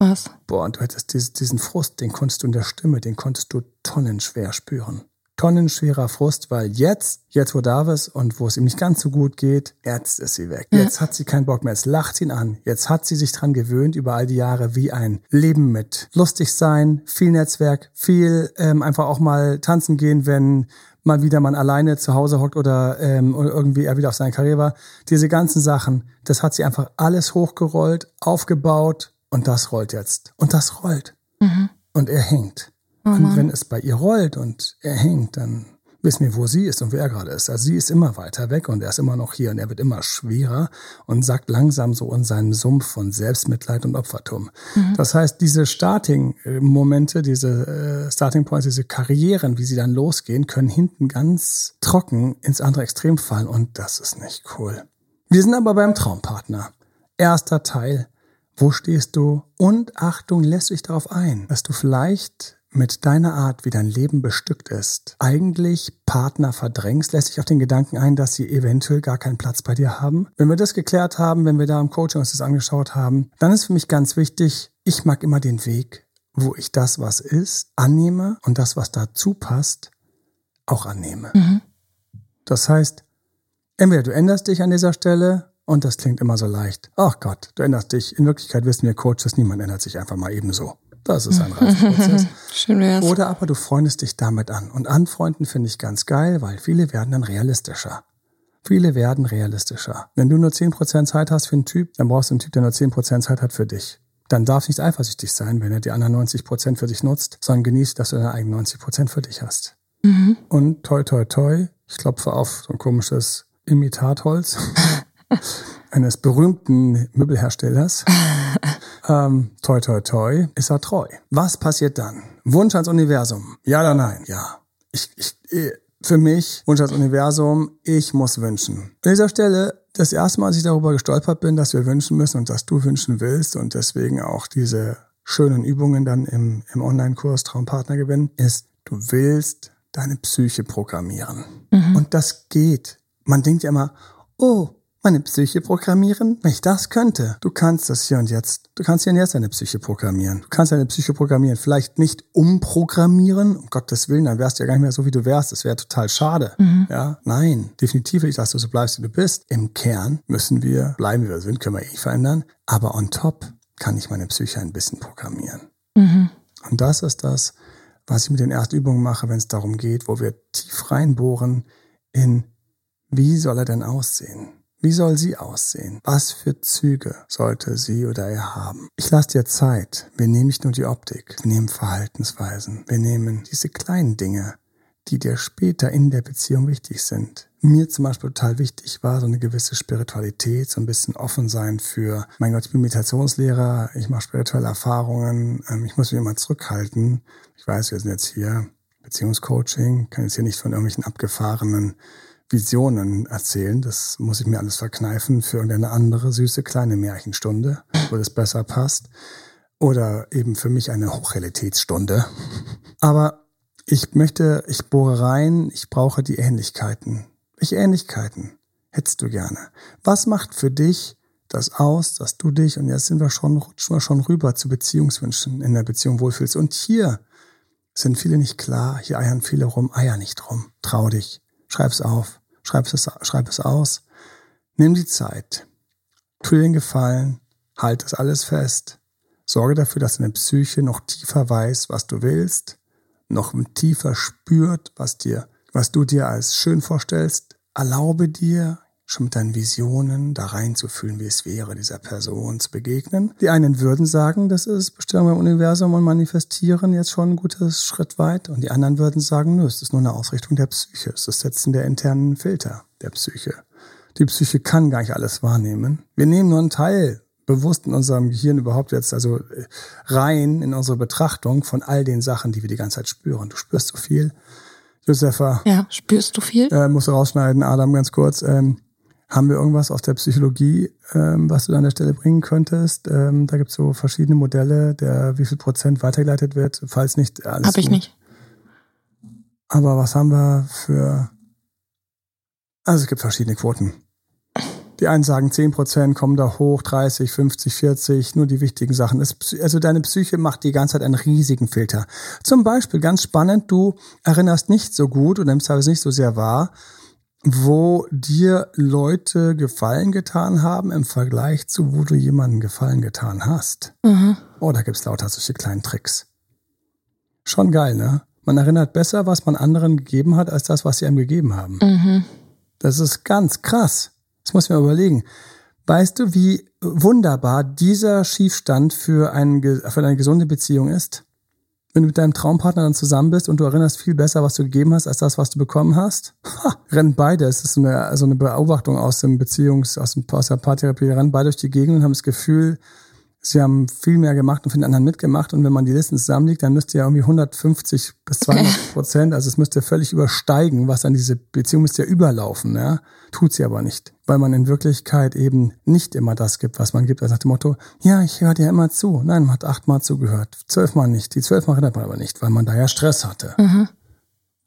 Was? Boah, und du hättest diesen Frust, den konntest du in der Stimme, den konntest du tonnenschwer spüren. Tonnenschwerer Frust, weil jetzt, jetzt wo Davis und wo es ihm nicht ganz so gut geht, jetzt ist sie weg. Jetzt hat sie keinen Bock mehr. Jetzt lacht ihn an. Jetzt hat sie sich dran gewöhnt über all die Jahre, wie ein Leben mit lustig sein, viel Netzwerk, viel ähm, einfach auch mal tanzen gehen, wenn mal wieder man alleine zu Hause hockt oder, ähm, irgendwie er wieder auf seiner Karriere war. Diese ganzen Sachen, das hat sie einfach alles hochgerollt, aufgebaut, und das rollt jetzt. Und das rollt. Mhm. Und er hängt. Oh und wenn es bei ihr rollt und er hängt, dann wissen wir, wo sie ist und wer er gerade ist. Also sie ist immer weiter weg und er ist immer noch hier und er wird immer schwerer und sackt langsam so in seinen Sumpf von Selbstmitleid und Opfertum. Mhm. Das heißt, diese Starting-Momente, diese äh, Starting Points, diese Karrieren, wie sie dann losgehen, können hinten ganz trocken ins andere Extrem fallen und das ist nicht cool. Wir sind aber beim Traumpartner. Erster Teil, wo stehst du? Und Achtung, lässt dich darauf ein, dass du vielleicht mit deiner Art, wie dein Leben bestückt ist, eigentlich Partner verdrängst, lässt sich auf den Gedanken ein, dass sie eventuell gar keinen Platz bei dir haben. Wenn wir das geklärt haben, wenn wir da im Coaching uns das angeschaut haben, dann ist für mich ganz wichtig, ich mag immer den Weg, wo ich das, was ist, annehme und das, was dazu passt, auch annehme. Mhm. Das heißt, entweder du änderst dich an dieser Stelle und das klingt immer so leicht. Ach Gott, du änderst dich. In Wirklichkeit wissen wir Coaches, niemand ändert sich einfach mal ebenso. Das ist ein Reifeprozess. Schön wär's. Oder aber du freundest dich damit an. Und anfreunden finde ich ganz geil, weil viele werden dann realistischer. Viele werden realistischer. Wenn du nur 10% Zeit hast für einen Typ, dann brauchst du einen Typ, der nur 10% Zeit hat für dich. Dann darf nicht eifersüchtig sein, wenn er die anderen 90% für sich nutzt, sondern genießt, dass du deine eigenen 90% für dich hast. Mhm. Und toi, toi, toi, ich klopfe auf so ein komisches Imitatholz. eines berühmten Möbelherstellers. ähm, toi, toi, toi, ist er treu. Was passiert dann? Wunsch ans Universum. Ja oder nein? Ja. Ich, ich, äh, für mich, Wunsch ans Universum, ich muss wünschen. An dieser Stelle, das erste Mal, als ich darüber gestolpert bin, dass wir wünschen müssen und dass du wünschen willst und deswegen auch diese schönen Übungen dann im, im Online-Kurs Traumpartner gewinnen, ist, du willst deine Psyche programmieren. Mhm. Und das geht. Man denkt ja immer, oh, meine Psyche programmieren? Wenn ich das könnte, du kannst das hier und jetzt. Du kannst hier und jetzt deine Psyche programmieren. Du kannst deine Psyche programmieren. Vielleicht nicht umprogrammieren, um Gottes Willen, dann wärst du ja gar nicht mehr so, wie du wärst. Das wäre total schade. Mhm. Ja, nein. Definitiv nicht, dass du so bleibst, wie du bist. Im Kern müssen wir bleiben, wie wir sind, können wir eh nicht verändern. Aber on top kann ich meine Psyche ein bisschen programmieren. Mhm. Und das ist das, was ich mit den Erstübungen mache, wenn es darum geht, wo wir tief reinbohren in, wie soll er denn aussehen? Wie soll sie aussehen? Was für Züge sollte sie oder er haben? Ich lasse dir Zeit. Wir nehmen nicht nur die Optik, wir nehmen Verhaltensweisen, wir nehmen diese kleinen Dinge, die dir später in der Beziehung wichtig sind. Mir zum Beispiel total wichtig war so eine gewisse Spiritualität, so ein bisschen offen sein für, mein Gott, ich bin Meditationslehrer, ich mache spirituelle Erfahrungen, ähm, ich muss mich immer zurückhalten. Ich weiß, wir sind jetzt hier Beziehungscoaching, kann jetzt hier nicht von irgendwelchen abgefahrenen Visionen erzählen. Das muss ich mir alles verkneifen für irgendeine andere süße kleine Märchenstunde, wo das besser passt. Oder eben für mich eine Hochrealitätsstunde. Aber ich möchte, ich bohre rein, ich brauche die Ähnlichkeiten. Welche Ähnlichkeiten hättest du gerne? Was macht für dich das aus, dass du dich, und jetzt sind wir schon, rutschen wir schon rüber zu Beziehungswünschen in der Beziehung wohlfühlst. Und hier sind viele nicht klar, hier eiern viele rum, eier nicht rum. Trau dich, schreib's auf, schreib es, schreib es aus. Nimm die Zeit, tu dir den Gefallen, halt das alles fest. Sorge dafür, dass deine Psyche noch tiefer weiß, was du willst noch tiefer spürt, was dir, was du dir als schön vorstellst, erlaube dir, schon mit deinen Visionen da reinzufühlen, wie es wäre, dieser Person zu begegnen. Die einen würden sagen, das ist Bestimmung im Universum und Manifestieren jetzt schon ein gutes Schritt weit. Und die anderen würden sagen, nö, es ist nur eine Ausrichtung der Psyche. Es ist das Setzen der internen Filter der Psyche. Die Psyche kann gar nicht alles wahrnehmen. Wir nehmen nur einen Teil bewusst in unserem Gehirn überhaupt jetzt also äh, rein in unsere Betrachtung von all den Sachen, die wir die ganze Zeit spüren. Du spürst so viel. Josefa. Ja, spürst du viel? Äh, musst du rausschneiden, Adam, ganz kurz. Ähm, haben wir irgendwas aus der Psychologie, ähm, was du da an der Stelle bringen könntest? Ähm, da gibt es so verschiedene Modelle, der wie viel Prozent weitergeleitet wird, falls nicht alles. Hab ich gut. nicht. Aber was haben wir für. Also es gibt verschiedene Quoten. Die einen sagen 10 Prozent kommen da hoch, 30, 50, 40, nur die wichtigen Sachen. Also deine Psyche macht die ganze Zeit einen riesigen Filter. Zum Beispiel, ganz spannend, du erinnerst nicht so gut und nimmst teilweise nicht so sehr wahr, wo dir Leute Gefallen getan haben im Vergleich zu, wo du jemanden Gefallen getan hast. Mhm. Oh, da gibt's lauter solche kleinen Tricks. Schon geil, ne? Man erinnert besser, was man anderen gegeben hat, als das, was sie einem gegeben haben. Mhm. Das ist ganz krass. Das muss ich mir überlegen. Weißt du, wie wunderbar dieser Schiefstand für, ein, für eine gesunde Beziehung ist? Wenn du mit deinem Traumpartner dann zusammen bist und du erinnerst viel besser, was du gegeben hast, als das, was du bekommen hast, ha, rennen beide. Es ist eine, also eine Beobachtung aus dem Beziehungs-, aus, dem, aus der Paartherapie, rennen beide durch die Gegend und haben das Gefühl, Sie haben viel mehr gemacht und für den anderen mitgemacht. Und wenn man die Listen zusammenlegt, dann müsste ja irgendwie 150 bis 200 Prozent, also es müsste völlig übersteigen, was an diese Beziehung müsste ja überlaufen. Ja? Tut sie aber nicht, weil man in Wirklichkeit eben nicht immer das gibt, was man gibt. Also nach dem Motto, ja, ich höre dir immer zu. Nein, man hat achtmal zugehört, zwölfmal nicht. Die zwölfmal erinnert man aber nicht, weil man da ja Stress hatte. Mhm.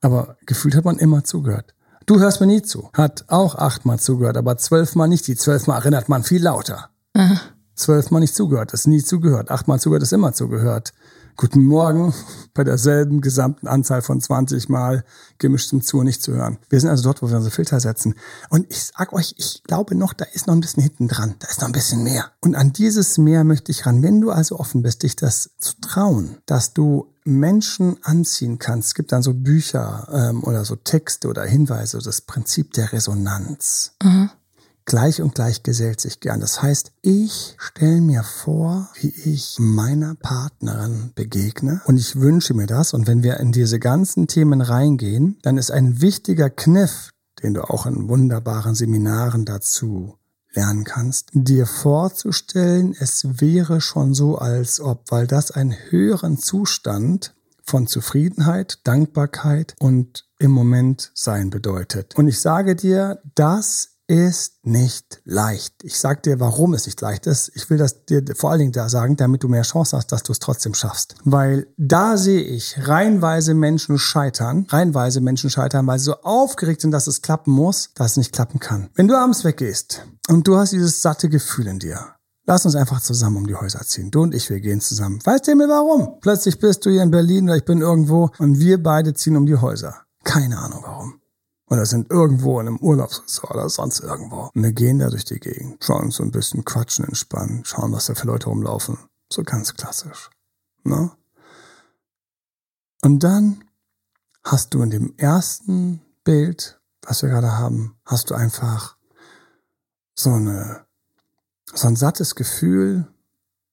Aber gefühlt hat man immer zugehört. Du hörst mir nie zu. Hat auch achtmal zugehört, aber zwölfmal nicht. Die zwölfmal erinnert man viel lauter. Mhm zwölfmal nicht zugehört, ist nie zugehört, achtmal zugehört, ist immer zugehört. Guten Morgen bei derselben gesamten Anzahl von 20 Mal gemischtem zu nicht zu hören. Wir sind also dort, wo wir unsere Filter setzen. Und ich sag euch, ich glaube noch, da ist noch ein bisschen hinten dran. Da ist noch ein bisschen mehr. Und an dieses Mehr möchte ich ran. Wenn du also offen bist, dich das zu trauen, dass du Menschen anziehen kannst. Es gibt dann so Bücher ähm, oder so Texte oder Hinweise, das Prinzip der Resonanz. Mhm. Gleich und gleich gesellt sich gern. Das heißt, ich stelle mir vor, wie ich meiner Partnerin begegne und ich wünsche mir das. Und wenn wir in diese ganzen Themen reingehen, dann ist ein wichtiger Kniff, den du auch in wunderbaren Seminaren dazu lernen kannst, dir vorzustellen, es wäre schon so, als ob, weil das einen höheren Zustand von Zufriedenheit, Dankbarkeit und im Moment sein bedeutet. Und ich sage dir, das ist nicht leicht. Ich sag dir, warum es nicht leicht ist. Ich will das dir vor allen Dingen da sagen, damit du mehr Chance hast, dass du es trotzdem schaffst. Weil da sehe ich reihenweise Menschen scheitern, reihenweise Menschen scheitern, weil sie so aufgeregt sind, dass es klappen muss, dass es nicht klappen kann. Wenn du abends weggehst und du hast dieses satte Gefühl in dir, Lass uns einfach zusammen um die Häuser ziehen. Du und ich, wir gehen zusammen. Weißt du mir warum? Plötzlich bist du hier in Berlin oder ich bin irgendwo und wir beide ziehen um die Häuser. Keine Ahnung warum oder sind irgendwo in einem Urlaubsresort oder sonst irgendwo. Und wir gehen da durch die Gegend, schauen uns so ein bisschen quatschen, entspannen, schauen, was da für Leute rumlaufen. So ganz klassisch. Ne? Und dann hast du in dem ersten Bild, was wir gerade haben, hast du einfach so eine, so ein sattes Gefühl.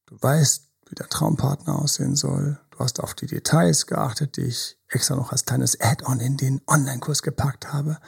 Du weißt, wie der Traumpartner aussehen soll. Du hast auf die Details geachtet, die ich extra noch als kleines Add-on in den Online-Kurs gepackt habe.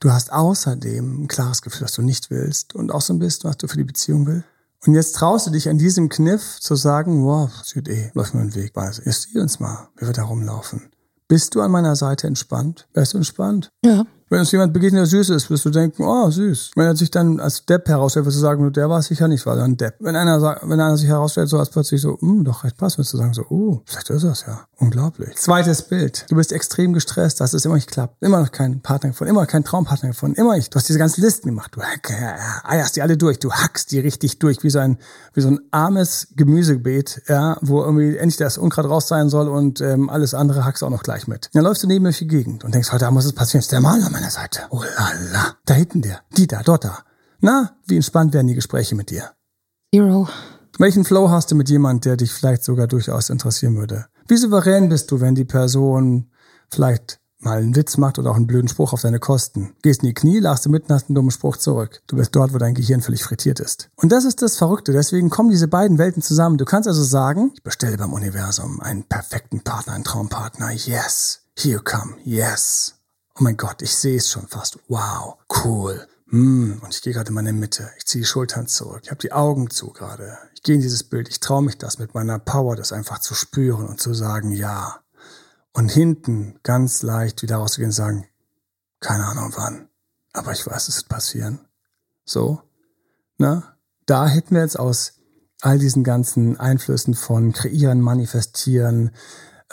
Du hast außerdem ein klares Gefühl, was du nicht willst und auch so ein bisschen, was du für die Beziehung willst. Und jetzt traust du dich an diesem Kniff zu sagen, wow, Süd eh, läuft mir ein Weg. Also, jetzt sieh uns mal, wie wir da rumlaufen. Bist du an meiner Seite entspannt? Wärst du entspannt? Ja. Wenn uns jemand begegnet, der süß ist, wirst du denken, oh, süß. Wenn er sich dann als Depp herausstellt, wirst du sagen, der war es sicher nicht, war dann Depp. Wenn einer wenn einer sich herausstellt, so als plötzlich so, hm, doch recht passt, wirst du sagen so, oh, vielleicht ist das ja. Unglaublich. Zweites Bild. Du bist extrem gestresst, dass es immer nicht klappt. Immer noch keinen Partner gefunden, immer noch keinen Traumpartner gefunden, immer nicht. Du hast diese ganzen Listen gemacht. Du eierst die alle durch. Du hackst die richtig durch, wie so ein, wie so ein armes Gemüsebeet, ja, wo irgendwie endlich das Unkraut raus sein soll und ähm, alles andere hackst du auch noch gleich mit. Dann läufst du neben mir durch die Gegend und denkst, heute muss es passieren. Ist der Mann an meiner Seite. Oh lala. Da hinten der. Die da, dort da. Na, wie entspannt werden die Gespräche mit dir? Zero. Welchen Flow hast du mit jemand, der dich vielleicht sogar durchaus interessieren würde? Wie souverän bist du, wenn die Person vielleicht mal einen Witz macht oder auch einen blöden Spruch auf deine Kosten? Gehst in die Knie, lachst du mitten, hast einen dummen Spruch zurück. Du bist dort, wo dein Gehirn völlig frittiert ist. Und das ist das Verrückte. Deswegen kommen diese beiden Welten zusammen. Du kannst also sagen, ich bestelle beim Universum einen perfekten Partner, einen Traumpartner. Yes. Here you come. Yes. Oh mein Gott, ich sehe es schon fast. Wow. Cool. Mm, und ich gehe gerade in meine Mitte. Ich ziehe die Schultern zurück. Ich habe die Augen zu gerade. Ich gehe in dieses Bild. Ich traue mich das mit meiner Power, das einfach zu spüren und zu sagen, ja. Und hinten ganz leicht wieder rauszugehen und sagen, keine Ahnung wann. Aber ich weiß, es wird passieren. So. Na? Da hätten wir jetzt aus all diesen ganzen Einflüssen von kreieren, manifestieren,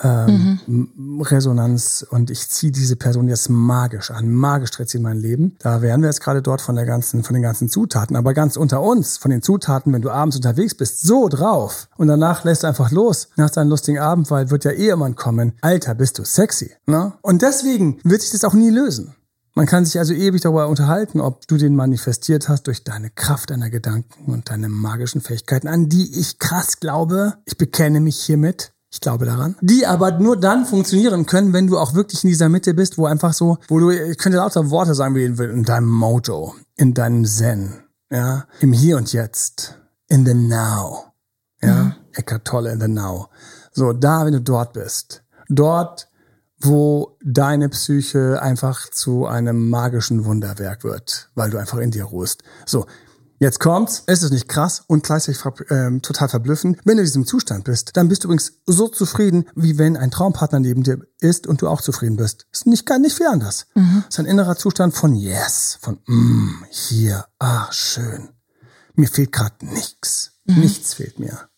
ähm, mhm. Resonanz und ich ziehe diese Person jetzt magisch an. Magisch tritt sie in mein Leben. Da wären wir jetzt gerade dort von der ganzen, von den ganzen Zutaten. Aber ganz unter uns, von den Zutaten, wenn du abends unterwegs bist, so drauf und danach lässt du einfach los nach deinem lustigen Abend, weil wird ja eh jemand kommen. Alter, bist du sexy. Ne? Und deswegen wird sich das auch nie lösen. Man kann sich also ewig darüber unterhalten, ob du den manifestiert hast durch deine Kraft deiner Gedanken und deine magischen Fähigkeiten, an die ich krass glaube. Ich bekenne mich hiermit. Ich glaube daran. Die aber nur dann funktionieren können, wenn du auch wirklich in dieser Mitte bist, wo einfach so, wo du, ich könnte lauter Worte sagen, wie in deinem Mojo, in deinem Zen, ja, im Hier und Jetzt, in the Now, ja, mhm. Eckart Tolle in the Now. So, da, wenn du dort bist, dort, wo deine Psyche einfach zu einem magischen Wunderwerk wird, weil du einfach in dir ruhst. So, Jetzt kommt's. Es ist nicht krass und gleichzeitig äh, total verblüffend. Wenn du in diesem Zustand bist, dann bist du übrigens so zufrieden, wie wenn ein Traumpartner neben dir ist und du auch zufrieden bist. Ist nicht gar nicht viel anders. Mhm. Ist ein innerer Zustand von Yes, von mm, hier, ah, schön. Mir fehlt gerade nichts. Mhm. Nichts fehlt mir.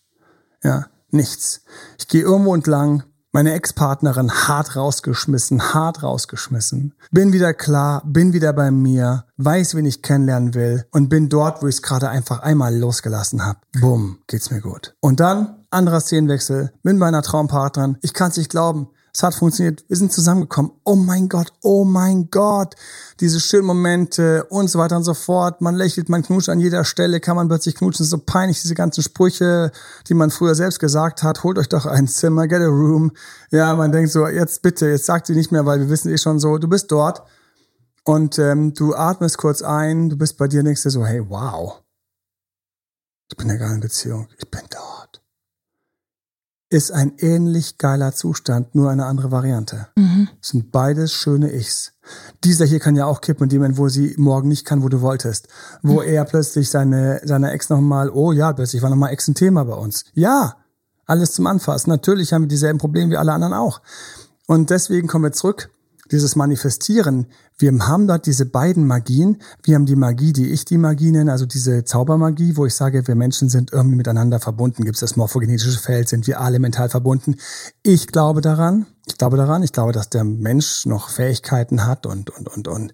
Ja, nichts. Ich gehe irgendwo entlang, meine Ex-Partnerin hart rausgeschmissen, hart rausgeschmissen. Bin wieder klar, bin wieder bei mir, weiß, wen ich kennenlernen will und bin dort, wo ich es gerade einfach einmal losgelassen habe. Bumm, geht's mir gut. Und dann anderer Szenenwechsel mit meiner Traumpartnerin. Ich kann's nicht glauben. Es hat funktioniert. Wir sind zusammengekommen. Oh mein Gott, oh mein Gott. Diese schönen Momente und so weiter und so fort. Man lächelt, man knutscht an jeder Stelle, kann man plötzlich knutschen. So peinlich, diese ganzen Sprüche, die man früher selbst gesagt hat. Holt euch doch ein Zimmer, get a room. Ja, man denkt so, jetzt bitte, jetzt sagt sie nicht mehr, weil wir wissen eh schon so, du bist dort und ähm, du atmest kurz ein, du bist bei dir, denkst so, hey, wow. Ich bin in einer geilen Beziehung. Ich bin dort ist ein ähnlich geiler Zustand, nur eine andere Variante. Mhm. Das sind beides schöne Ichs. Dieser hier kann ja auch kippen in dem Moment, wo sie morgen nicht kann, wo du wolltest. Wo mhm. er plötzlich seine, seine Ex nochmal, oh ja, plötzlich war nochmal Ex ein Thema bei uns. Ja, alles zum Anfassen. Natürlich haben wir dieselben Probleme wie alle anderen auch. Und deswegen kommen wir zurück dieses Manifestieren, wir haben dort diese beiden Magien. Wir haben die Magie, die ich die Magie nenne, also diese Zaubermagie, wo ich sage, wir Menschen sind irgendwie miteinander verbunden. Gibt es das morphogenetische Feld? Sind wir alle mental verbunden? Ich glaube daran. Ich glaube daran. Ich glaube, dass der Mensch noch Fähigkeiten hat und, und, und, und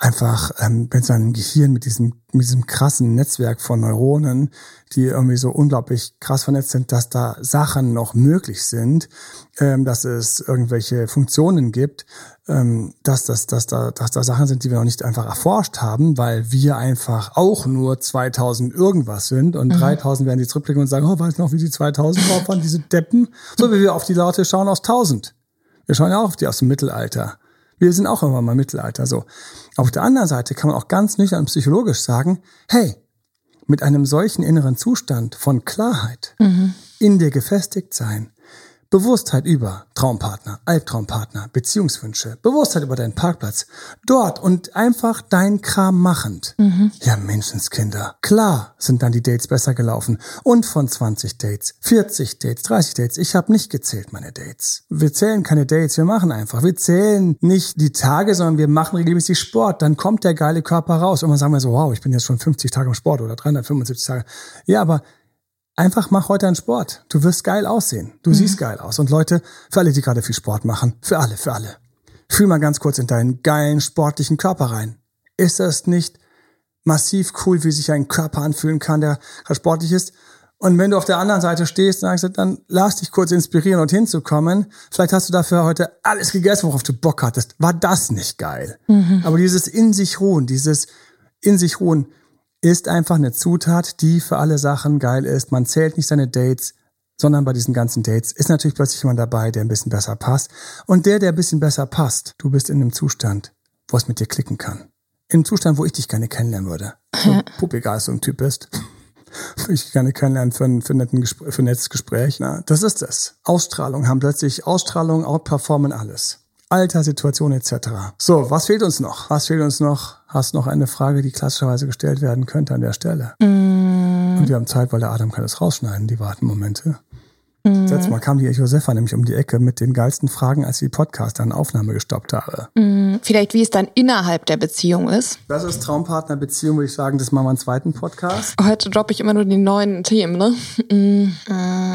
einfach ähm, mit seinem Gehirn, mit diesem, mit diesem krassen Netzwerk von Neuronen, die irgendwie so unglaublich krass vernetzt sind, dass da Sachen noch möglich sind, ähm, dass es irgendwelche Funktionen gibt, ähm, dass, dass, dass, da, dass da Sachen sind, die wir noch nicht einfach erforscht haben, weil wir einfach auch nur 2000 irgendwas sind und mhm. 3000 werden die zurückblicken und sagen, oh, weiß noch, wie die 2000 drauf waren, diese Deppen, so wie wir auf die Laute schauen aus 1000. Wir schauen ja auch auf die aus dem Mittelalter. Wir sind auch immer mal Mittelalter so. Auf der anderen Seite kann man auch ganz nüchtern psychologisch sagen, hey, mit einem solchen inneren Zustand von Klarheit, mhm. in dir gefestigt sein, Bewusstheit über Traumpartner, Albtraumpartner, Beziehungswünsche, Bewusstheit über deinen Parkplatz. Dort und einfach dein Kram machend. Mhm. Ja, Menschenskinder. Klar sind dann die Dates besser gelaufen. Und von 20 Dates, 40 Dates, 30 Dates. Ich habe nicht gezählt meine Dates. Wir zählen keine Dates, wir machen einfach. Wir zählen nicht die Tage, sondern wir machen regelmäßig Sport. Dann kommt der geile Körper raus. Und dann sagen wir so, wow, ich bin jetzt schon 50 Tage im Sport oder 375 Tage. Ja, aber Einfach mach heute einen Sport. Du wirst geil aussehen. Du mhm. siehst geil aus. Und Leute, für alle, die gerade viel Sport machen, für alle, für alle. Fühl mal ganz kurz in deinen geilen sportlichen Körper rein. Ist das nicht massiv cool, wie sich ein Körper anfühlen kann, der sportlich ist? Und wenn du auf der anderen Seite stehst, dann, dann lass dich kurz inspirieren und hinzukommen. Vielleicht hast du dafür heute alles gegessen, worauf du Bock hattest. War das nicht geil? Mhm. Aber dieses in sich ruhen, dieses in sich ruhen, ist einfach eine Zutat, die für alle Sachen geil ist. Man zählt nicht seine Dates, sondern bei diesen ganzen Dates ist natürlich plötzlich jemand dabei, der ein bisschen besser passt. Und der, der ein bisschen besser passt, du bist in einem Zustand, wo es mit dir klicken kann. In einem Zustand, wo ich dich gerne kennenlernen würde. So, pup, egal, so ein Typ bist. ich gerne kennenlernen für ein, für, ein, für ein nettes Gespräch. Na, das ist es. Ausstrahlung haben plötzlich Ausstrahlung, outperformen alles. Alter, Situation etc. So, was fehlt uns noch? Was fehlt uns noch? Hast noch eine Frage, die klassischerweise gestellt werden könnte an der Stelle? Mm. Und wir haben Zeit, weil der Adam kann es rausschneiden, die Wartenmomente. Mm. Letztes Mal kam die Josefa nämlich um die Ecke mit den geilsten Fragen, als ich die Podcast an Aufnahme gestoppt habe. Mm. Vielleicht, wie es dann innerhalb der Beziehung ist. Das ist Traumpartnerbeziehung, würde ich sagen. Das machen wir einen zweiten Podcast. Heute droppe ich immer nur die neuen Themen, ne? Mm.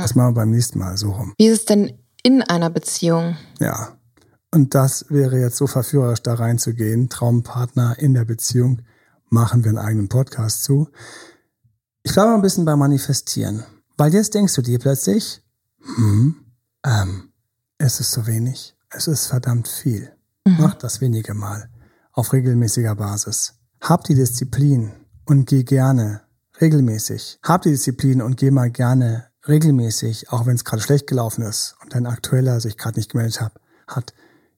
Das machen wir beim nächsten Mal so rum. Wie ist es denn in einer Beziehung? Ja, und das wäre jetzt so verführerisch, da reinzugehen. Traumpartner in der Beziehung machen wir einen eigenen Podcast zu. Ich bleibe mal ein bisschen beim Manifestieren. Weil jetzt denkst du dir plötzlich, hm, ähm, es ist so wenig. Es ist verdammt viel. Mhm. Mach das wenige Mal. Auf regelmäßiger Basis. Hab die Disziplin und geh gerne regelmäßig. Hab die Disziplin und geh mal gerne regelmäßig, auch wenn es gerade schlecht gelaufen ist und dein aktueller sich gerade nicht gemeldet hat, hat,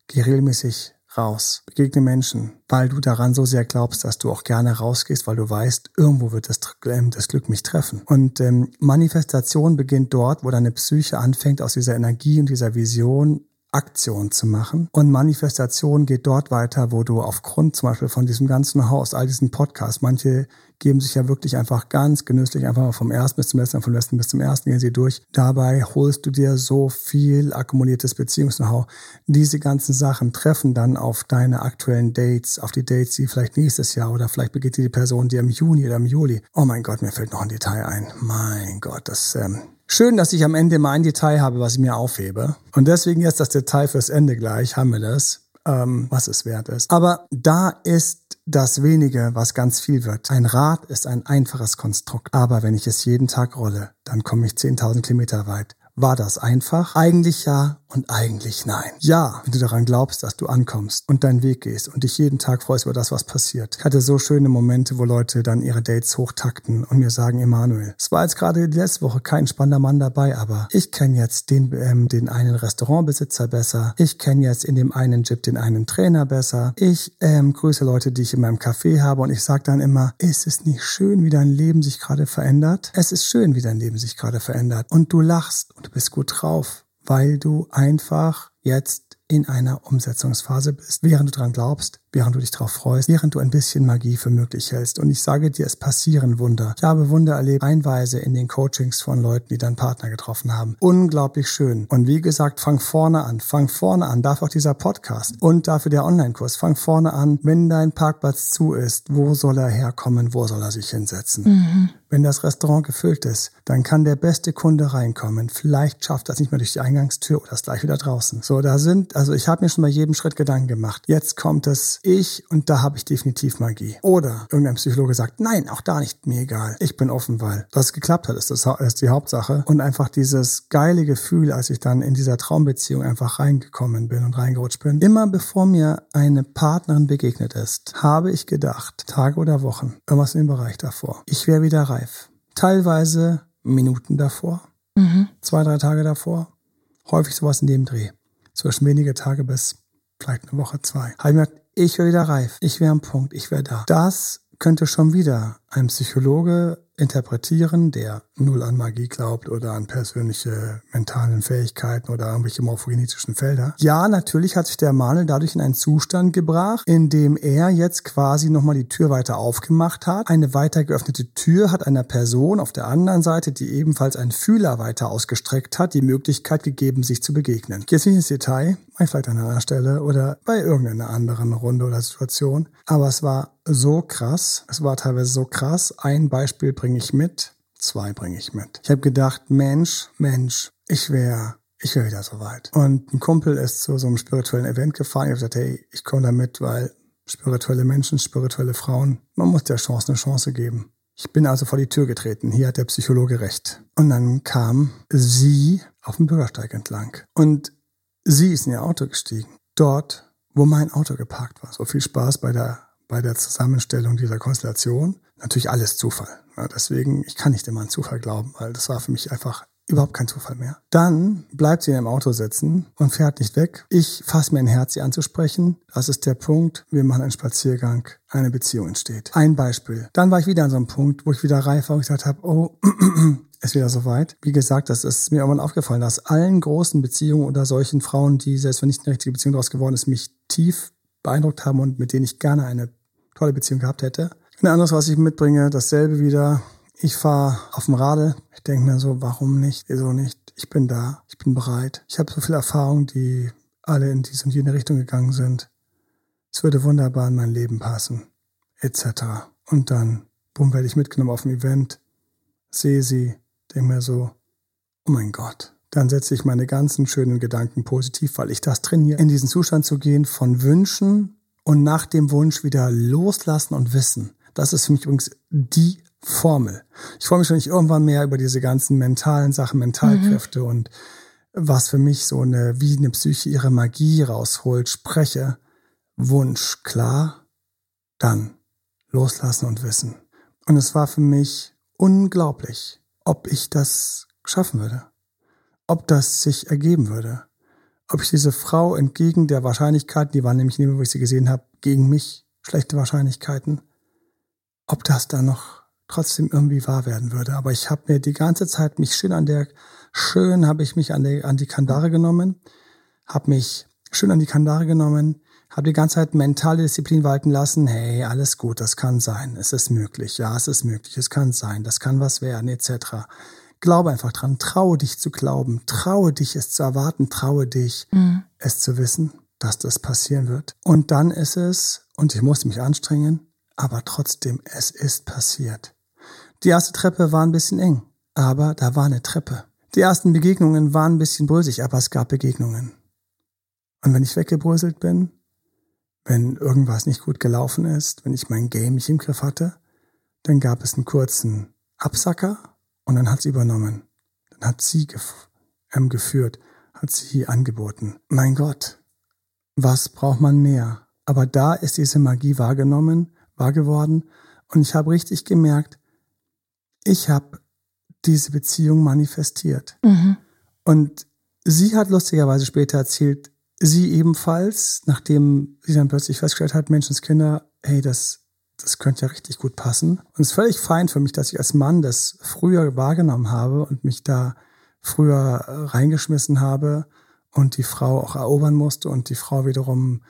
Geh regelmäßig raus, begegne Menschen, weil du daran so sehr glaubst, dass du auch gerne rausgehst, weil du weißt, irgendwo wird das, ähm, das Glück mich treffen. Und ähm, Manifestation beginnt dort, wo deine Psyche anfängt, aus dieser Energie und dieser Vision Aktion zu machen. Und Manifestation geht dort weiter, wo du aufgrund zum Beispiel von diesem ganzen Haus, all diesen Podcasts, manche geben sich ja wirklich einfach ganz genüsslich einfach mal vom ersten bis zum letzten, vom letzten bis zum ersten gehen sie durch. Dabei holst du dir so viel akkumuliertes Beziehungs-Know-how. Diese ganzen Sachen treffen dann auf deine aktuellen Dates, auf die Dates, die vielleicht nächstes Jahr oder vielleicht begeht die Person dir im Juni oder im Juli. Oh mein Gott, mir fällt noch ein Detail ein. Mein Gott, das ähm, Schön, dass ich am Ende mal ein Detail habe, was ich mir aufhebe. Und deswegen jetzt das Detail fürs Ende gleich, haben wir das, ähm, was es wert ist. Aber da ist das wenige, was ganz viel wird. Ein Rad ist ein einfaches Konstrukt. Aber wenn ich es jeden Tag rolle, dann komme ich 10.000 Kilometer weit. War das einfach? Eigentlich ja und eigentlich nein. Ja, wenn du daran glaubst, dass du ankommst und deinen Weg gehst und dich jeden Tag freust über das, was passiert. Ich hatte so schöne Momente, wo Leute dann ihre Dates hochtakten und mir sagen, Emanuel, es war jetzt gerade die letzte Woche kein spannender Mann dabei, aber ich kenne jetzt den, ähm, den einen Restaurantbesitzer besser. Ich kenne jetzt in dem einen Gym den einen Trainer besser. Ich ähm, grüße Leute, die ich in meinem Café habe und ich sage dann immer, ist es nicht schön, wie dein Leben sich gerade verändert? Es ist schön, wie dein Leben sich gerade verändert. Und du lachst und du bist gut drauf weil du einfach jetzt in einer Umsetzungsphase bist, während du dran glaubst, während du dich darauf freust, während du ein bisschen Magie für möglich hältst. Und ich sage dir, es passieren Wunder. Ich habe Wunder erlebt, einweise in den Coachings von Leuten, die dann Partner getroffen haben. Unglaublich schön. Und wie gesagt, fang vorne an. Fang vorne an. Dafür auch dieser Podcast und dafür der Online-Kurs. Fang vorne an. Wenn dein Parkplatz zu ist, wo soll er herkommen? Wo soll er sich hinsetzen? Mhm. Wenn das Restaurant gefüllt ist, dann kann der beste Kunde reinkommen. Vielleicht schafft das nicht mehr durch die Eingangstür oder ist gleich wieder draußen. So, da sind, also ich habe mir schon bei jedem Schritt Gedanken gemacht. Jetzt kommt es ich und da habe ich definitiv Magie. Oder irgendein Psychologe sagt, nein, auch da nicht, mir egal. Ich bin offen, weil das geklappt hat, ist, das, ist die Hauptsache. Und einfach dieses geile Gefühl, als ich dann in dieser Traumbeziehung einfach reingekommen bin und reingerutscht bin. Immer bevor mir eine Partnerin begegnet ist, habe ich gedacht, Tage oder Wochen, irgendwas im Bereich davor. Ich wäre wieder reif. Teilweise Minuten davor, mhm. zwei, drei Tage davor, häufig sowas in dem Dreh. zwischen wenige Tage bis vielleicht eine Woche, zwei. Habe ich gemerkt, ich wäre wieder reif, ich wäre am Punkt, ich wäre da. Das könnte schon wieder ein Psychologe interpretieren, der null an Magie glaubt oder an persönliche mentalen Fähigkeiten oder irgendwelche morphogenetischen Felder. Ja, natürlich hat sich der Manuel dadurch in einen Zustand gebracht, in dem er jetzt quasi nochmal die Tür weiter aufgemacht hat. Eine weiter geöffnete Tür hat einer Person auf der anderen Seite, die ebenfalls einen Fühler weiter ausgestreckt hat, die Möglichkeit gegeben, sich zu begegnen. Ich gehe jetzt nicht ins Detail, vielleicht an einer Stelle oder bei irgendeiner anderen Runde oder Situation. Aber es war so krass. Es war teilweise so krass. Ein Beispiel bringe ich mit, zwei bringe ich mit. Ich habe gedacht, Mensch, Mensch, ich wäre ich wäre wieder soweit. Und ein Kumpel ist zu so einem spirituellen Event gefahren. Ich habe gesagt, hey, ich komme da mit, weil spirituelle Menschen, spirituelle Frauen, man muss der Chance eine Chance geben. Ich bin also vor die Tür getreten. Hier hat der Psychologe recht. Und dann kam sie auf dem Bürgersteig entlang. Und sie ist in ihr Auto gestiegen. Dort, wo mein Auto geparkt war. So viel Spaß bei der bei der Zusammenstellung dieser Konstellation. Natürlich alles Zufall. Ja, deswegen, ich kann nicht immer an Zufall glauben, weil das war für mich einfach überhaupt kein Zufall mehr. Dann bleibt sie in dem Auto sitzen und fährt nicht weg. Ich fasse mir ein Herz, sie anzusprechen. Das ist der Punkt. Wir machen einen Spaziergang. Eine Beziehung entsteht. Ein Beispiel. Dann war ich wieder an so einem Punkt, wo ich wieder reif war und gesagt habe, oh, ist wieder soweit. Wie gesagt, das ist mir irgendwann aufgefallen, dass allen großen Beziehungen oder solchen Frauen, die selbst wenn nicht eine richtige Beziehung daraus geworden ist, mich tief beeindruckt haben und mit denen ich gerne eine tolle Beziehung gehabt hätte. Ein anderes, was ich mitbringe, dasselbe wieder. Ich fahre auf dem Radl. Ich denke mir so, warum nicht? Wieso nicht? Ich bin da. Ich bin bereit. Ich habe so viel Erfahrung, die alle in diese und jene Richtung gegangen sind. Es würde wunderbar in mein Leben passen. Etc. Und dann, bumm, werde ich mitgenommen auf ein Event, sehe sie, denke mir so, oh mein Gott. Dann setze ich meine ganzen schönen Gedanken positiv, weil ich das trainiere, in diesen Zustand zu gehen von Wünschen und nach dem Wunsch wieder loslassen und wissen. Das ist für mich übrigens die Formel. Ich freue mich schon nicht irgendwann mehr über diese ganzen mentalen Sachen, Mentalkräfte mhm. und was für mich so eine, wie eine Psyche ihre Magie rausholt, spreche. Wunsch klar, dann loslassen und wissen. Und es war für mich unglaublich, ob ich das schaffen würde, ob das sich ergeben würde ob ich diese Frau entgegen der Wahrscheinlichkeiten, die waren nämlich nicht wo ich sie gesehen habe, gegen mich schlechte Wahrscheinlichkeiten, ob das dann noch trotzdem irgendwie wahr werden würde. Aber ich habe mir die ganze Zeit mich schön an der, schön habe ich mich an, der, an die Kandare genommen, habe mich schön an die Kandare genommen, habe die ganze Zeit mentale Disziplin walten lassen. Hey, alles gut, das kann sein, es ist möglich, ja, es ist möglich, es kann sein, das kann was werden, etc. Glaube einfach dran, traue dich zu glauben, traue dich es zu erwarten, traue dich mhm. es zu wissen, dass das passieren wird. Und dann ist es, und ich musste mich anstrengen, aber trotzdem, es ist passiert. Die erste Treppe war ein bisschen eng, aber da war eine Treppe. Die ersten Begegnungen waren ein bisschen brösig, aber es gab Begegnungen. Und wenn ich weggebröselt bin, wenn irgendwas nicht gut gelaufen ist, wenn ich mein Game nicht im Griff hatte, dann gab es einen kurzen Absacker und dann hat sie übernommen. Dann hat sie gef ähm, geführt, hat sie angeboten. Mein Gott, was braucht man mehr? Aber da ist diese Magie wahrgenommen, wahr geworden. Und ich habe richtig gemerkt, ich habe diese Beziehung manifestiert. Mhm. Und sie hat lustigerweise später erzählt, sie ebenfalls, nachdem sie dann plötzlich festgestellt hat, Menschenskinder, hey, das das könnte ja richtig gut passen. Und es ist völlig fein für mich, dass ich als Mann das früher wahrgenommen habe und mich da früher äh, reingeschmissen habe und die Frau auch erobern musste und die Frau wiederum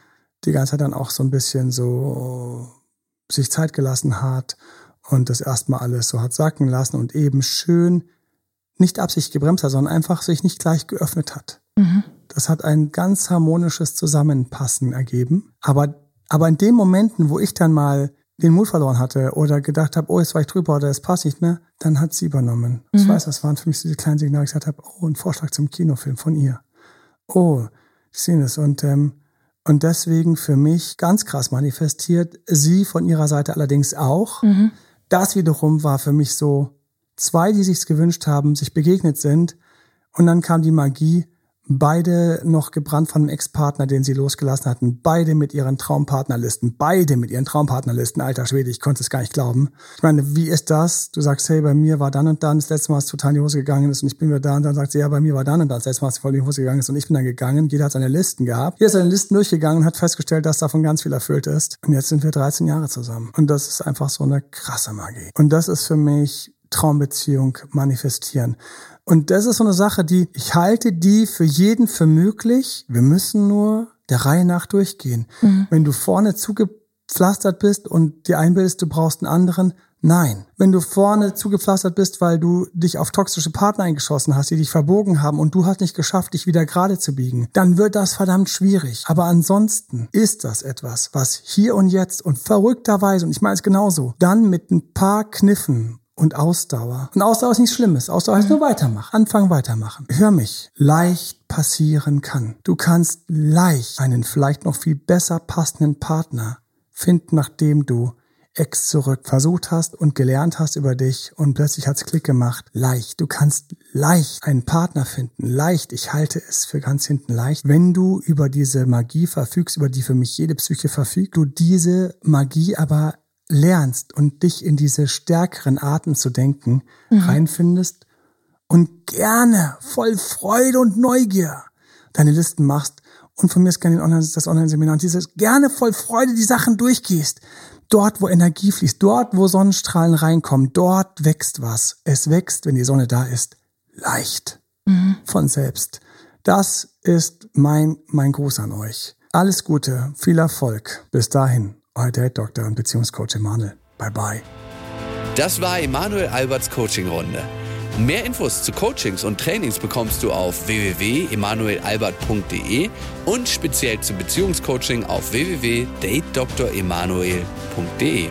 die ganze Zeit dann auch so ein bisschen so sich Zeit gelassen hat und das erstmal alles so hat sacken lassen und eben schön nicht absichtlich gebremst hat, sondern einfach sich nicht gleich geöffnet hat. Mhm. Das hat ein ganz harmonisches Zusammenpassen ergeben. Aber, aber in den Momenten, wo ich dann mal den Mut verloren hatte oder gedacht habe, oh, jetzt war ich drüber oder es passt nicht mehr, dann hat sie übernommen. Mhm. Ich weiß, das waren für mich diese kleinen Signale, ich gesagt habe, oh, ein Vorschlag zum Kinofilm von ihr. Oh, ich sehe das. Und, ähm, und deswegen für mich ganz krass manifestiert, sie von ihrer Seite allerdings auch. Mhm. Das wiederum war für mich so, zwei, die sich's gewünscht haben, sich begegnet sind und dann kam die Magie, Beide noch gebrannt von einem Ex-Partner, den sie losgelassen hatten. Beide mit ihren Traumpartnerlisten. Beide mit ihren Traumpartnerlisten. Alter Schwede, ich konnte es gar nicht glauben. Ich meine, wie ist das? Du sagst, hey, bei mir war dann und dann das letzte Mal, was total in die Hose gegangen ist und ich bin wieder da. Und dann sagt sie, ja, bei mir war dann und dann das letzte Mal, was voll in die Hose gegangen ist und ich bin dann gegangen. Jeder hat seine Listen gehabt. Jeder ist seine Listen durchgegangen und hat festgestellt, dass davon ganz viel erfüllt ist. Und jetzt sind wir 13 Jahre zusammen. Und das ist einfach so eine krasse Magie. Und das ist für mich Traumbeziehung manifestieren. Und das ist so eine Sache, die, ich halte die für jeden für möglich. Wir müssen nur der Reihe nach durchgehen. Mhm. Wenn du vorne zugepflastert bist und dir einbildest, du brauchst einen anderen, Nein. Wenn du vorne zugepflastert bist, weil du dich auf toxische Partner eingeschossen hast, die dich verbogen haben und du hast nicht geschafft, dich wieder gerade zu biegen, dann wird das verdammt schwierig. Aber ansonsten ist das etwas, was hier und jetzt und verrückterweise, und ich meine es genauso, dann mit ein paar Kniffen und Ausdauer. Und Ausdauer ist nichts Schlimmes. Ausdauer heißt nur weitermachen. Anfangen, weitermachen. Hör mich. Leicht passieren kann. Du kannst leicht einen vielleicht noch viel besser passenden Partner finden, nachdem du Ex zurück versucht hast und gelernt hast über dich und plötzlich hat's Klick gemacht. Leicht. Du kannst leicht einen Partner finden. Leicht. Ich halte es für ganz hinten leicht. Wenn du über diese Magie verfügst, über die für mich jede Psyche verfügt, du diese Magie aber lernst und dich in diese stärkeren Arten zu denken mhm. reinfindest und gerne voll Freude und Neugier deine Listen machst und von mir ist gerne Online, das Online-Seminar und dieses gerne voll Freude die Sachen durchgehst. Dort, wo Energie fließt, dort, wo Sonnenstrahlen reinkommen, dort wächst was. Es wächst, wenn die Sonne da ist, leicht. Mhm. Von selbst. Das ist mein, mein Gruß an euch. Alles Gute, viel Erfolg. Bis dahin. Euer Date Doktor und Beziehungscoach Emanuel. Bye bye. Das war Emanuel Alberts Coaching-Runde. Mehr Infos zu Coachings und Trainings bekommst du auf www.emanuelalbert.de und speziell zum Beziehungscoaching auf www.datedoktoremanuel.de.